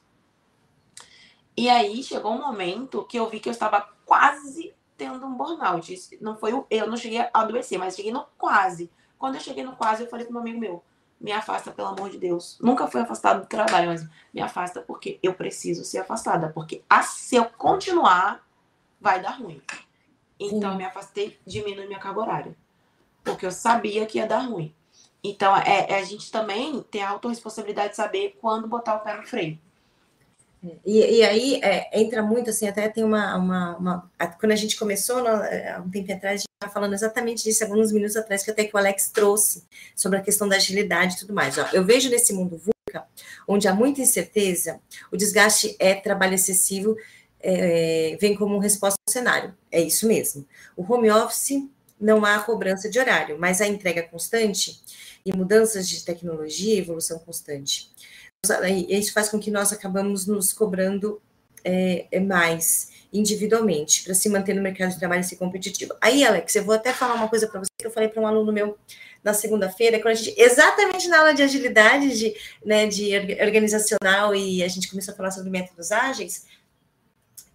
E aí chegou um momento que eu vi que eu estava quase tendo um burnout. Não foi eu não cheguei a adoecer, mas cheguei no quase. Quando eu cheguei no quase, eu falei com um amigo meu: me afasta, pelo amor de Deus. Nunca fui afastado do trabalho, mas me afasta porque eu preciso ser afastada. Porque a, se eu continuar, vai dar ruim. Então, eu me afastei, diminui minha carga horária. Porque eu sabia que ia dar ruim. Então, é, é a gente também tem a autorresponsabilidade de saber quando botar o pé no freio. E, e aí é, entra muito assim, até tem uma, uma, uma, Quando a gente começou, é, há um tempo atrás, a gente estava falando exatamente disso, alguns minutos atrás, que até que o Alex trouxe sobre a questão da agilidade e tudo mais. Ó, eu vejo nesse mundo VUCA, onde há muita incerteza, o desgaste é trabalho excessivo, é, vem como resposta ao cenário. É isso mesmo. O home office não há cobrança de horário, mas a entrega constante e mudanças de tecnologia evolução constante. Isso faz com que nós acabamos nos cobrando é, é mais individualmente para se manter no mercado de trabalho e ser competitivo. Aí, Alex, eu vou até falar uma coisa para você que eu falei para um aluno meu na segunda-feira, quando a gente, exatamente na aula de agilidade, de, né, de organizacional, e a gente começou a falar sobre métodos ágeis,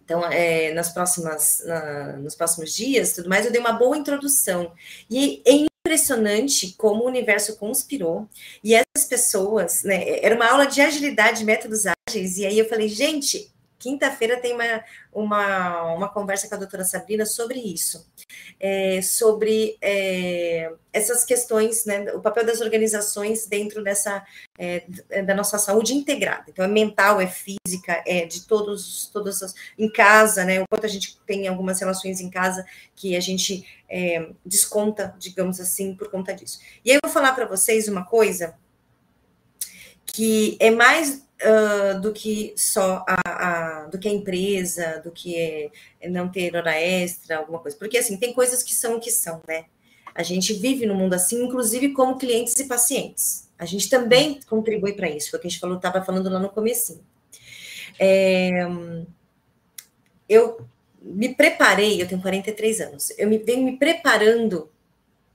então, é, nas próximas, na, nos próximos dias, tudo mais, eu dei uma boa introdução. E é impressionante como o universo conspirou. E essas pessoas, né? Era uma aula de agilidade, métodos ágeis. E aí eu falei, gente, quinta-feira tem uma, uma, uma conversa com a doutora Sabrina sobre isso, é, sobre é, essas questões, né, o papel das organizações dentro dessa, é, da nossa saúde integrada. Então, é mental, é física, é de todos, todos os, em casa, né, o quanto a gente tem algumas relações em casa que a gente é, desconta, digamos assim, por conta disso. E aí eu vou falar para vocês uma coisa que é mais uh, do que só a, a, do que a empresa, do que é, é não ter hora extra, alguma coisa. Porque assim, tem coisas que são o que são, né? A gente vive no mundo assim, inclusive como clientes e pacientes. A gente também contribui para isso, foi o que a gente falou, estava falando lá no começo. É, eu me preparei, eu tenho 43 anos, eu me venho me preparando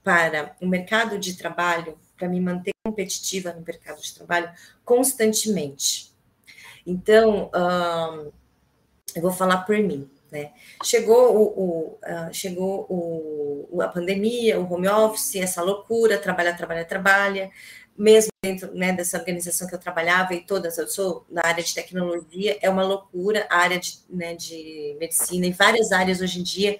para o mercado de trabalho para me manter competitiva no mercado de trabalho constantemente. Então, eu vou falar por mim. Né? Chegou, o, o uh, chegou o, a pandemia, o home office, essa loucura, trabalha, trabalha, trabalha, mesmo dentro né, dessa organização que eu trabalhava e todas, eu sou na área de tecnologia, é uma loucura, a área de, né, de medicina e várias áreas hoje em dia,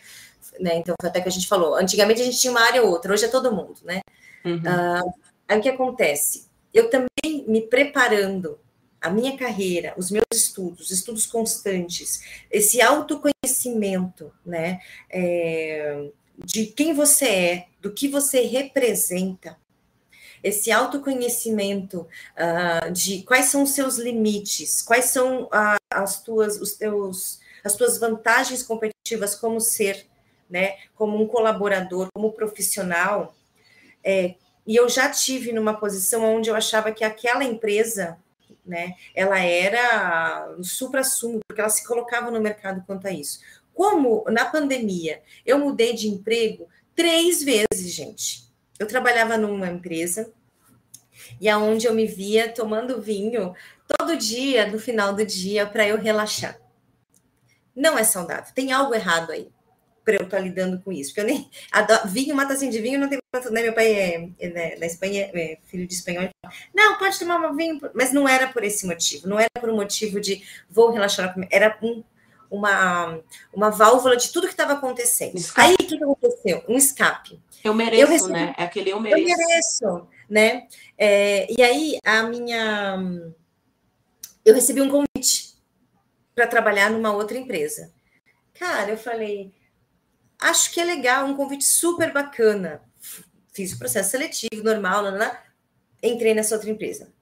né, então até que a gente falou, antigamente a gente tinha uma área ou outra, hoje é todo mundo, né? Uhum. Uh, Aí o que acontece? Eu também me preparando a minha carreira, os meus estudos, estudos constantes, esse autoconhecimento, né, é, de quem você é, do que você representa, esse autoconhecimento uh, de quais são os seus limites, quais são as tuas, os teus, as tuas vantagens competitivas como ser, né, como um colaborador, como profissional, é, e eu já tive numa posição onde eu achava que aquela empresa, né, ela era o supra-sumo, porque ela se colocava no mercado quanto a isso. Como na pandemia eu mudei de emprego três vezes, gente. Eu trabalhava numa empresa e aonde eu me via tomando vinho todo dia, no final do dia, para eu relaxar. Não é saudável, tem algo errado aí. Para eu estar lidando com isso. Porque eu nem. Adoro, vinho, uma tacinha de vinho, não tem. Né, meu pai é, é né, da Espanha, é filho de espanhol. Não, pode tomar um vinho. Mas não era por esse motivo. Não era por um motivo de vou relaxar. Era um, uma, uma válvula de tudo que estava acontecendo. Escape. Aí, o que, que aconteceu? Um escape. Eu mereço, eu recebi, né? É aquele eu mereço. Eu mereço, né? É, e aí, a minha. Eu recebi um convite para trabalhar numa outra empresa. Cara, eu falei, acho que é legal, um convite super bacana. Fiz o processo seletivo normal, lá, lá, entrei nessa outra empresa.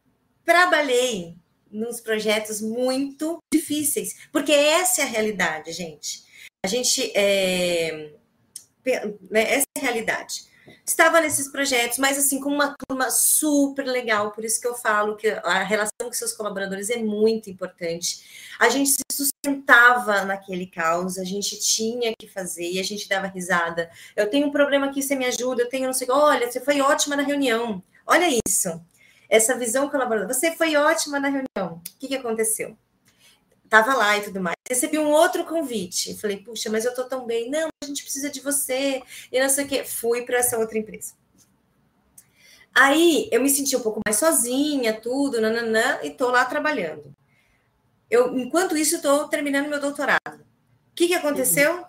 Trabalhei nos projetos muito difíceis, porque essa é a realidade, gente. A gente é, essa é a realidade. Estava nesses projetos, mas assim, com uma turma super legal, por isso que eu falo que a relação com seus colaboradores é muito importante. A gente se sustentava naquele caos, a gente tinha que fazer e a gente dava risada. Eu tenho um problema aqui, você me ajuda, eu tenho não sei, olha, você foi ótima na reunião. Olha isso. Essa visão colaboradora. Você foi ótima na reunião. O que, que aconteceu? Tava lá e tudo mais. Recebi um outro convite. Falei, puxa, mas eu tô tão bem. Não, a gente precisa de você. E não sei o quê. Fui para essa outra empresa. Aí eu me senti um pouco mais sozinha, tudo, nananã, e tô lá trabalhando. Eu, enquanto isso, estou terminando meu doutorado. O que, que aconteceu? Uhum.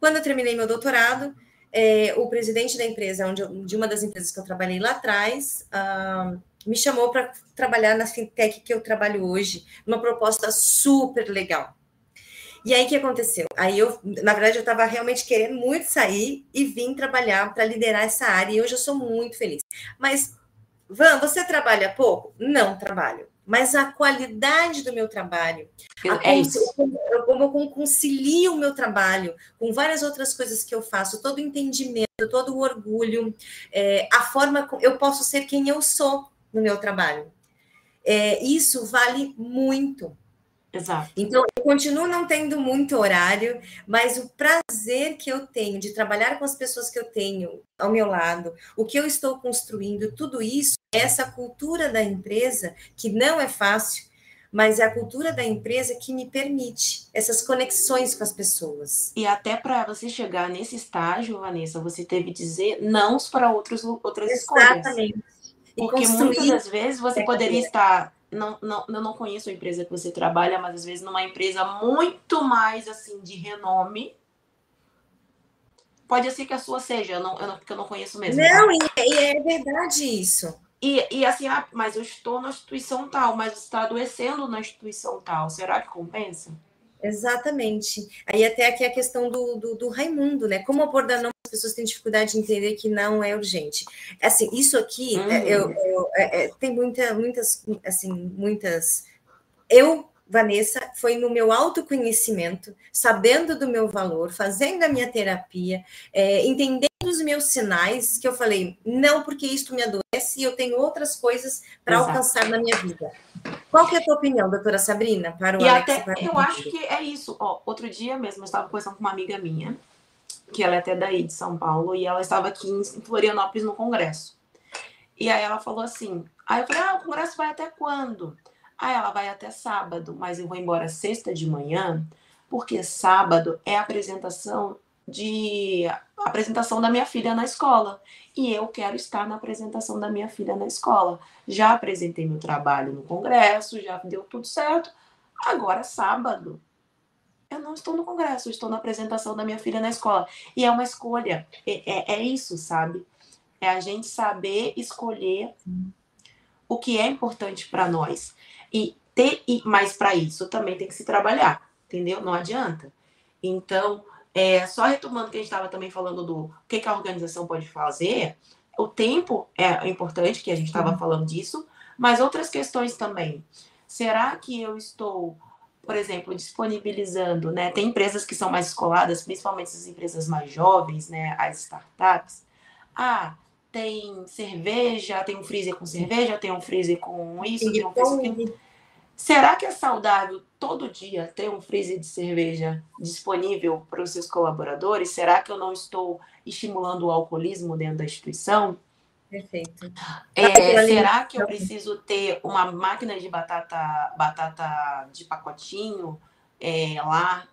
Quando eu terminei meu doutorado, é, o presidente da empresa, onde eu, de uma das empresas que eu trabalhei lá atrás, uh, me chamou para trabalhar na fintech que eu trabalho hoje, uma proposta super legal. E aí o que aconteceu? Aí eu, na verdade, eu estava realmente querendo muito sair e vim trabalhar para liderar essa área, e hoje eu sou muito feliz. Mas, Van, você trabalha pouco? Não trabalho. Mas a qualidade do meu trabalho, é isso. como eu concilio o meu trabalho com várias outras coisas que eu faço, todo o entendimento, todo o orgulho, é, a forma como eu posso ser quem eu sou no meu trabalho. É, isso vale muito. Exato. Então, eu continuo não tendo muito horário, mas o prazer que eu tenho de trabalhar com as pessoas que eu tenho ao meu lado, o que eu estou construindo, tudo isso, essa cultura da empresa, que não é fácil, mas é a cultura da empresa que me permite essas conexões com as pessoas. E até para você chegar nesse estágio, Vanessa, você teve que dizer não para outros, outras Exatamente. escolhas. Exatamente. Porque muitas das vezes você poderia estar. Não, não, eu não conheço a empresa que você trabalha, mas às vezes numa empresa muito mais assim de renome. Pode ser que a sua seja, eu não, eu não, porque eu não conheço mesmo. Não, tá? e, é verdade isso. E, e assim, ah, mas eu estou na instituição tal, mas está adoecendo na instituição tal. Será que compensa? Exatamente. Aí até aqui a questão do, do, do Raimundo, né? Como abordar não as pessoas têm dificuldade de entender que não é urgente. Assim, isso aqui uhum. eu, eu, é, é, tem muita, muitas, assim, muitas. Eu, Vanessa, foi no meu autoconhecimento, sabendo do meu valor, fazendo a minha terapia, é, entendendo os meus sinais, que eu falei, não, porque isto me adoece e eu tenho outras coisas para alcançar na minha vida. Qual que é a tua opinião, doutora Sabrina, para o e Alex? Até, eu acho que é isso. Ó, outro dia mesmo eu estava conversando com uma amiga minha, que ela é até daí de São Paulo, e ela estava aqui em Florianópolis no congresso. E aí ela falou assim, aí eu falei, ah, o congresso vai até quando? Aí ela vai até sábado, mas eu vou embora sexta de manhã, porque sábado é a apresentação de apresentação da minha filha na escola. E eu quero estar na apresentação da minha filha na escola. Já apresentei meu trabalho no congresso, já deu tudo certo. Agora, sábado, eu não estou no congresso, estou na apresentação da minha filha na escola. E é uma escolha. É, é, é isso, sabe? É a gente saber escolher o que é importante para nós. E ter, mas para isso também tem que se trabalhar, entendeu? Não adianta. Então, é, só retomando que a gente estava também falando do que, que a organização pode fazer, o tempo é importante, que a gente estava falando disso, mas outras questões também. Será que eu estou, por exemplo, disponibilizando, né? Tem empresas que são mais escoladas, principalmente as empresas mais jovens, né? As startups. Ah, tem cerveja, tem um freezer com cerveja, tem um freezer com isso, tem um freezer com... Será que é saudável todo dia ter um freezer de cerveja disponível para os seus colaboradores? Será que eu não estou estimulando o alcoolismo dentro da instituição? Perfeito. É, será que eu preciso ter uma máquina de batata, batata de pacotinho é, lá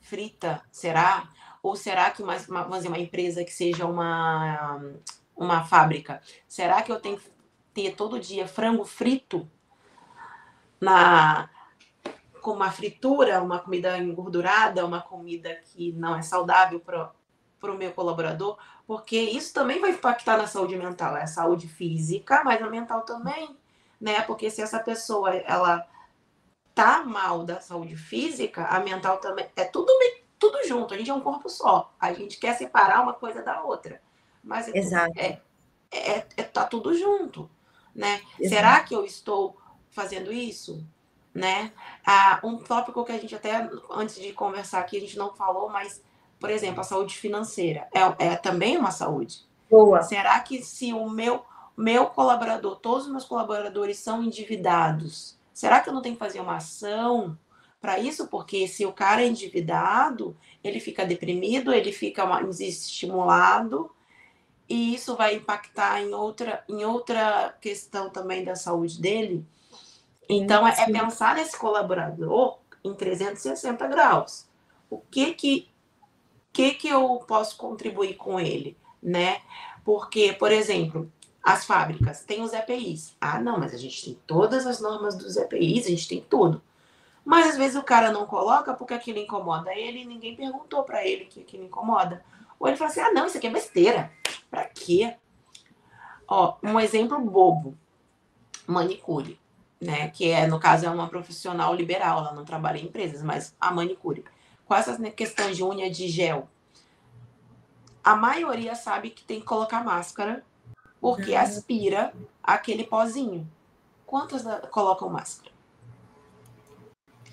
frita? Será? Ou será que uma, uma, vamos dizer, uma empresa que seja uma, uma fábrica, será que eu tenho que ter todo dia frango frito na com uma fritura, uma comida engordurada, uma comida que não é saudável para o meu colaborador? Porque isso também vai impactar na saúde mental, é a saúde física, mas a mental também, né? Porque se essa pessoa ela tá mal da saúde física, a mental também é tudo tudo junto. A gente é um corpo só. A gente quer separar uma coisa da outra, mas é, Exato. é, é, é tá tudo junto, né? Exato. Será que eu estou fazendo isso? Né? Ah, um tópico que a gente até antes de conversar aqui a gente não falou, mas por exemplo, a saúde financeira é, é também uma saúde. Boa. Será que se o meu meu colaborador, todos os meus colaboradores são endividados, será que eu não tenho que fazer uma ação para isso? Porque se o cara é endividado, ele fica deprimido, ele fica mais estimulado e isso vai impactar em outra em outra questão também da saúde dele. Então é, é pensar nesse colaborador em 360 graus. O que que que, que eu posso contribuir com ele, né? Porque, por exemplo, as fábricas têm os EPIs. Ah, não, mas a gente tem todas as normas dos EPIs, a gente tem tudo. Mas às vezes o cara não coloca porque aquilo incomoda ele e ninguém perguntou para ele que aquilo incomoda. Ou ele fala assim: ah, não, isso aqui é besteira. Pra quê? Ó, um exemplo bobo: manicure, né? Que é, no caso, é uma profissional liberal, ela não trabalha em empresas, mas a manicure com essas questões de unha de gel, a maioria sabe que tem que colocar máscara porque uhum. aspira aquele pozinho. Quantas colocam máscara?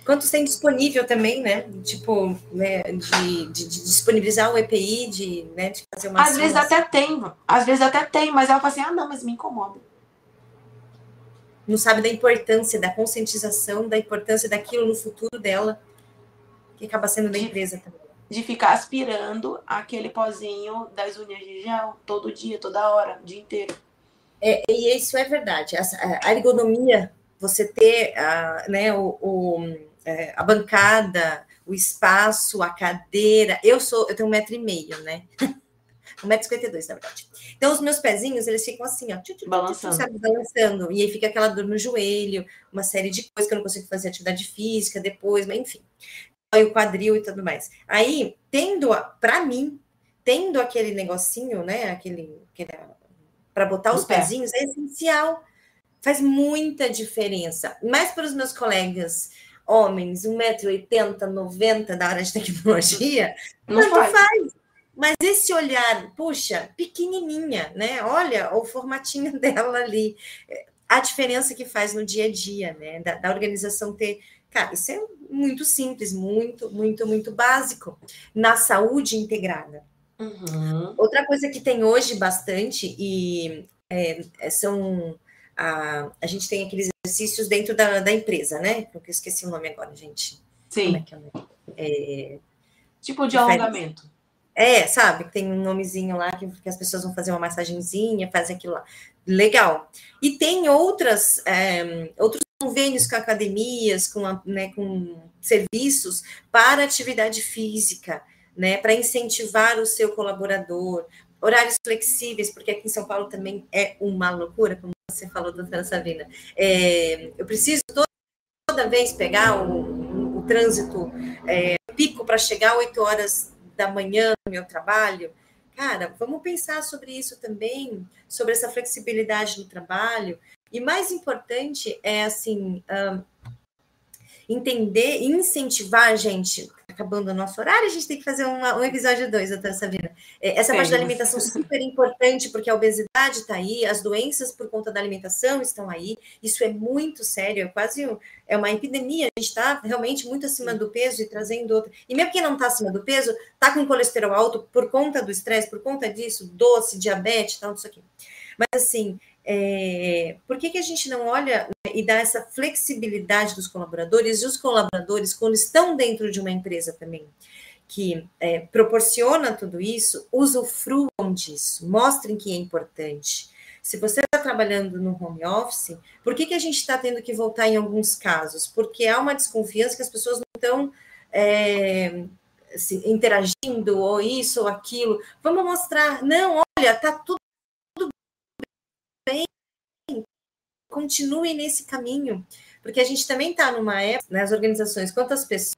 Quantos tem disponível também, né? Tipo, né, de, de, de disponibilizar o EPI, de, né, de fazer uma. Às vezes até tem, às vezes até tem, mas ela fala assim: ah, não, mas me incomoda. Não sabe da importância, da conscientização, da importância daquilo no futuro dela que acaba sendo da empresa também. De ficar aspirando aquele pozinho das unhas de gel todo dia, toda hora, o dia inteiro. É, e isso é verdade. A, a ergonomia, você ter a, né, o, o é, a bancada, o espaço, a cadeira. Eu sou, eu tenho um metro e meio, né? 1,52m, na verdade. Então, os meus pezinhos, eles ficam assim, ó, balançando. Sabe, balançando. E aí fica aquela dor no joelho, uma série de coisas que eu não consigo fazer atividade física depois, mas enfim o quadril e tudo mais. Aí, tendo, para mim, tendo aquele negocinho, né, aquele, aquele para botar os pezinhos, é essencial. Faz muita diferença. Mas para os meus colegas homens, 1,80m, 90 da área de tecnologia, não tanto faz. faz. Mas esse olhar, puxa, pequenininha, né? Olha o formatinho dela ali. A diferença que faz no dia a dia, né? Da, da organização ter Cara, isso é muito simples, muito, muito, muito básico na saúde integrada. Uhum. Outra coisa que tem hoje bastante e é, é, são a, a gente tem aqueles exercícios dentro da, da empresa, né? Porque eu esqueci o nome agora, gente. Sim. É é, é, tipo de alongamento. É, sabe? Tem um nomezinho lá que, que, as pessoas vão fazer uma massagenzinha, fazem aquilo lá. Legal. E tem outras, é, outros convênios com academias, com, né, com serviços para atividade física, né, para incentivar o seu colaborador, horários flexíveis, porque aqui em São Paulo também é uma loucura, como você falou, doutora Sabrina. É, eu preciso toda, toda vez pegar o, o, o trânsito é, pico para chegar 8 horas da manhã no meu trabalho. Cara, vamos pensar sobre isso também, sobre essa flexibilidade no trabalho, e mais importante é assim um, entender e incentivar a gente. Acabando o nosso horário, a gente tem que fazer uma, um episódio 2, doutora Sabina. É, essa Sim. parte da alimentação é super importante, porque a obesidade está aí, as doenças por conta da alimentação estão aí. Isso é muito sério, é quase é uma epidemia. A gente está realmente muito acima do peso e trazendo outra. E mesmo quem não está acima do peso, está com colesterol alto por conta do estresse, por conta disso, doce, diabetes, tal, isso aqui. Mas assim, é, por que, que a gente não olha né, e dá essa flexibilidade dos colaboradores e os colaboradores, quando estão dentro de uma empresa também, que é, proporciona tudo isso, usufruam disso, mostrem que é importante. Se você está trabalhando no home office, por que, que a gente está tendo que voltar em alguns casos? Porque há uma desconfiança que as pessoas não estão é, se, interagindo, ou isso ou aquilo. Vamos mostrar. Não, olha, tá tudo, tudo bem. Continue nesse caminho. Porque a gente também está numa época, nas organizações, quantas pessoas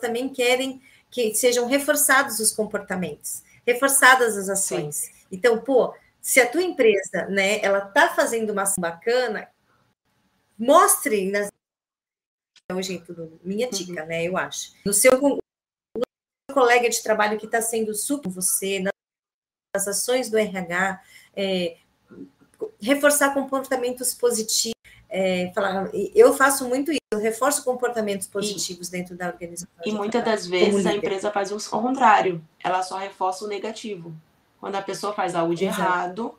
também querem que sejam reforçados os comportamentos, reforçadas as ações. Sim. Então, pô, se a tua empresa, né, ela tá fazendo uma ação bacana, mostre nas é um jeito do, minha uhum. dica, uhum. né, eu acho. No seu, no seu colega de trabalho que está sendo super você, nas ações do RH, é, reforçar comportamentos positivos, é, falar, eu faço muito isso, eu reforço comportamentos positivos e, dentro da organização. E muitas das vezes a empresa faz o contrário, ela só reforça o negativo. Quando a pessoa faz algo de Exato. errado,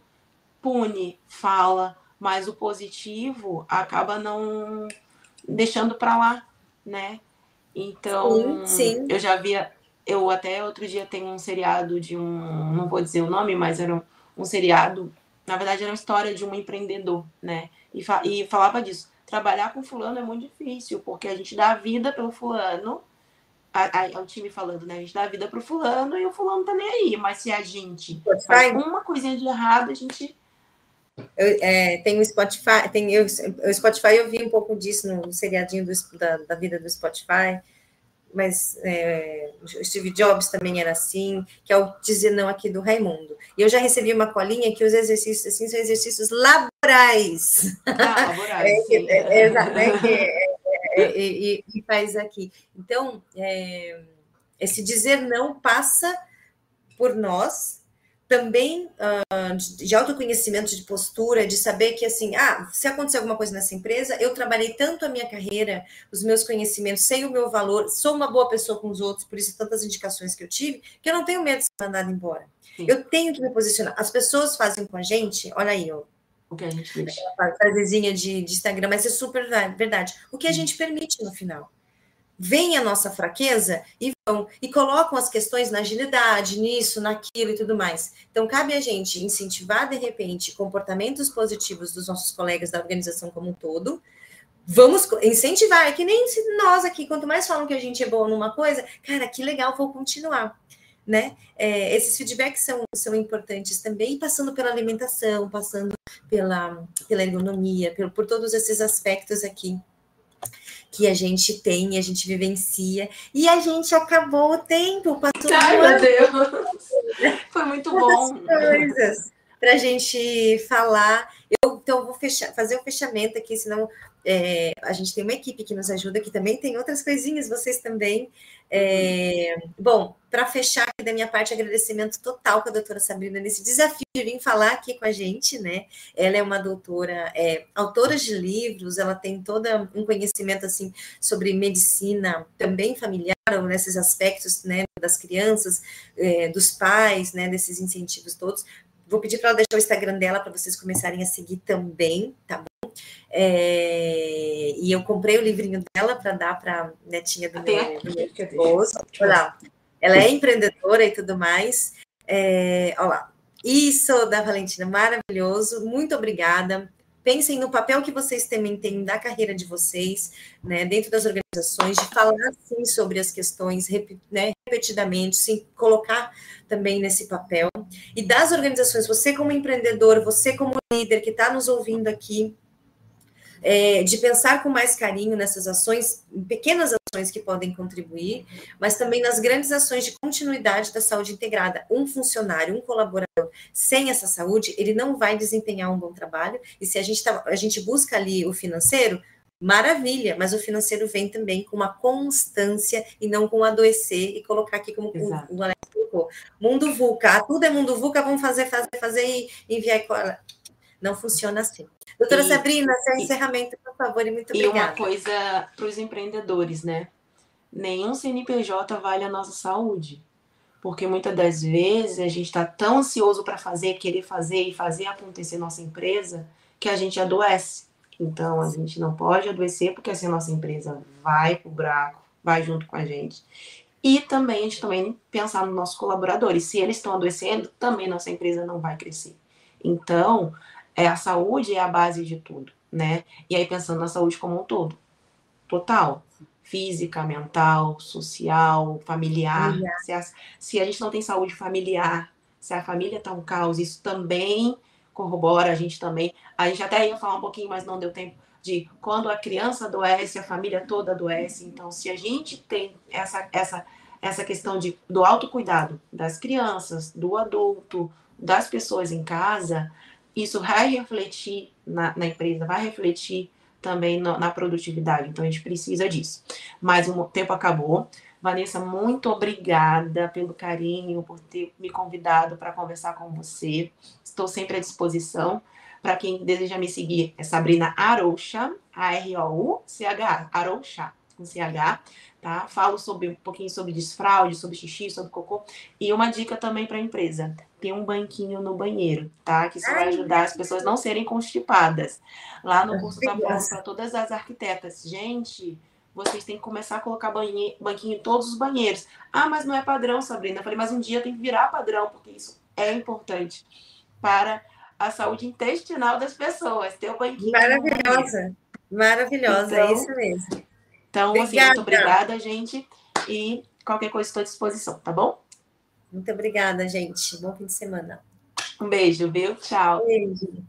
pune, fala, mas o positivo acaba não deixando para lá, né? Então, sim, sim. eu já via, eu até outro dia tenho um seriado de um, não vou dizer o nome, mas era um, um seriado, na verdade era uma história de um empreendedor, né? E, fa e falava disso. Trabalhar com fulano é muito difícil, porque a gente dá a vida pelo fulano, a, a, o time falando, né? A gente dá a vida pro fulano e o fulano tá nem aí. Mas se a gente faz uma coisinha de errado, a gente. Eu, é, tem o Spotify, tem eu, o Spotify, eu vi um pouco disso no seriadinho do, da, da vida do Spotify mas é, o Steve Jobs também era assim, que é o dizer não aqui do Raimundo. E eu já recebi uma colinha que os exercícios assim são exercícios laborais. Ah, laborais, é. É, é, né, é, e, e, faz aqui. Então, é, esse dizer não passa por nós também uh, de autoconhecimento, de postura, de saber que, assim, ah, se acontecer alguma coisa nessa empresa, eu trabalhei tanto a minha carreira, os meus conhecimentos, sei o meu valor, sou uma boa pessoa com os outros, por isso tantas indicações que eu tive, que eu não tenho medo de ser mandada embora. Sim. Eu tenho que me posicionar. As pessoas fazem com a gente, olha aí, ó, o que a gente deixa. Frasezinha de, de Instagram, mas é super verdade. O que a gente permite no final veem a nossa fraqueza e vão e colocam as questões na agilidade, nisso, naquilo e tudo mais. Então, cabe a gente incentivar, de repente, comportamentos positivos dos nossos colegas da organização como um todo. Vamos incentivar, é que nem nós aqui, quanto mais falam que a gente é bom numa coisa, cara, que legal, vou continuar. Né? É, esses feedbacks são, são importantes também, passando pela alimentação, passando pela, pela ergonomia, por, por todos esses aspectos aqui que a gente tem, a gente vivencia. E a gente acabou o tempo, passou. Ai, meu Deus! Foi muito bom. coisas para a gente falar. Então, vou fechar, fazer o um fechamento aqui, senão é, a gente tem uma equipe que nos ajuda, que também tem outras coisinhas, vocês também. É, bom, para fechar aqui da minha parte, agradecimento total com a doutora Sabrina nesse desafio de vir falar aqui com a gente, né? Ela é uma doutora, é, autora de livros, ela tem todo um conhecimento, assim, sobre medicina, também familiar, nesses aspectos, né, das crianças, é, dos pais, né, desses incentivos todos. Vou pedir para ela deixar o Instagram dela para vocês começarem a seguir também, tá bom? É, e eu comprei o livrinho dela para dar para a netinha do meu, do meu esposo. Olha ela é empreendedora e tudo mais. É, olha lá. Isso, da Valentina, maravilhoso. Muito obrigada. Pensem no papel que vocês também têm da carreira de vocês, né, dentro das organizações, de falar sim sobre as questões né, repetidamente, sim, colocar também nesse papel. E das organizações, você como empreendedor, você como líder que está nos ouvindo aqui, é, de pensar com mais carinho nessas ações, pequenas ações que podem contribuir, mas também nas grandes ações de continuidade da saúde integrada. Um funcionário, um colaborador sem essa saúde, ele não vai desempenhar um bom trabalho, e se a gente, tá, a gente busca ali o financeiro, maravilha, mas o financeiro vem também com uma constância e não com adoecer e colocar aqui como Exato. o Alex colocou. Mundo VUCA, tudo é mundo VUCA, vamos fazer, fazer, fazer e enviar. Não funciona assim. Doutora e, Sabrina, seu e, encerramento, por favor, e muito obrigada. E uma coisa para os empreendedores, né? Nenhum CNPJ vale a nossa saúde. Porque muitas das vezes a gente está tão ansioso para fazer, querer fazer e fazer acontecer nossa empresa, que a gente adoece. Então a gente não pode adoecer, porque assim a nossa empresa vai para o buraco, vai junto com a gente. E também a gente também pensar nos nossos colaboradores. Se eles estão adoecendo, também nossa empresa não vai crescer. Então, é a saúde é a base de tudo, né? E aí pensando na saúde como um todo, total. física, mental, social, familiar. familiar. Se, a, se a gente não tem saúde familiar, se a família está um caos, isso também corrobora, a gente também. A gente até ia falar um pouquinho, mas não deu tempo de quando a criança adoece, a família toda adoece. Então, se a gente tem essa, essa, essa questão de, do autocuidado das crianças, do adulto, das pessoas em casa, isso vai refletir na, na empresa, vai refletir também no, na produtividade. Então, a gente precisa disso. Mas o tempo acabou. Vanessa, muito obrigada pelo carinho, por ter me convidado para conversar com você. Estou sempre à disposição. Para quem deseja me seguir, é Sabrina Aroucha, A-R-O-U-C-H, Aroucha, com C-H, tá? Falo sobre, um pouquinho sobre desfraude, sobre xixi, sobre cocô. E uma dica também para a empresa, tem um banquinho no banheiro, tá? Que isso Ai, vai ajudar as pessoas não serem constipadas. Lá no curso da para todas as arquitetas. Gente, vocês têm que começar a colocar banhe... banquinho em todos os banheiros. Ah, mas não é padrão, Sabrina. Eu falei, mas um dia tem que virar padrão, porque isso é importante para a saúde intestinal das pessoas. Ter o banquinho. Maravilhosa. Maravilhosa, então, é isso mesmo. Então, obrigada. assim, muito obrigada, gente. E qualquer coisa estou à disposição, tá bom? Muito obrigada, gente. Bom fim de semana. Um beijo, viu? Tchau. Beijo.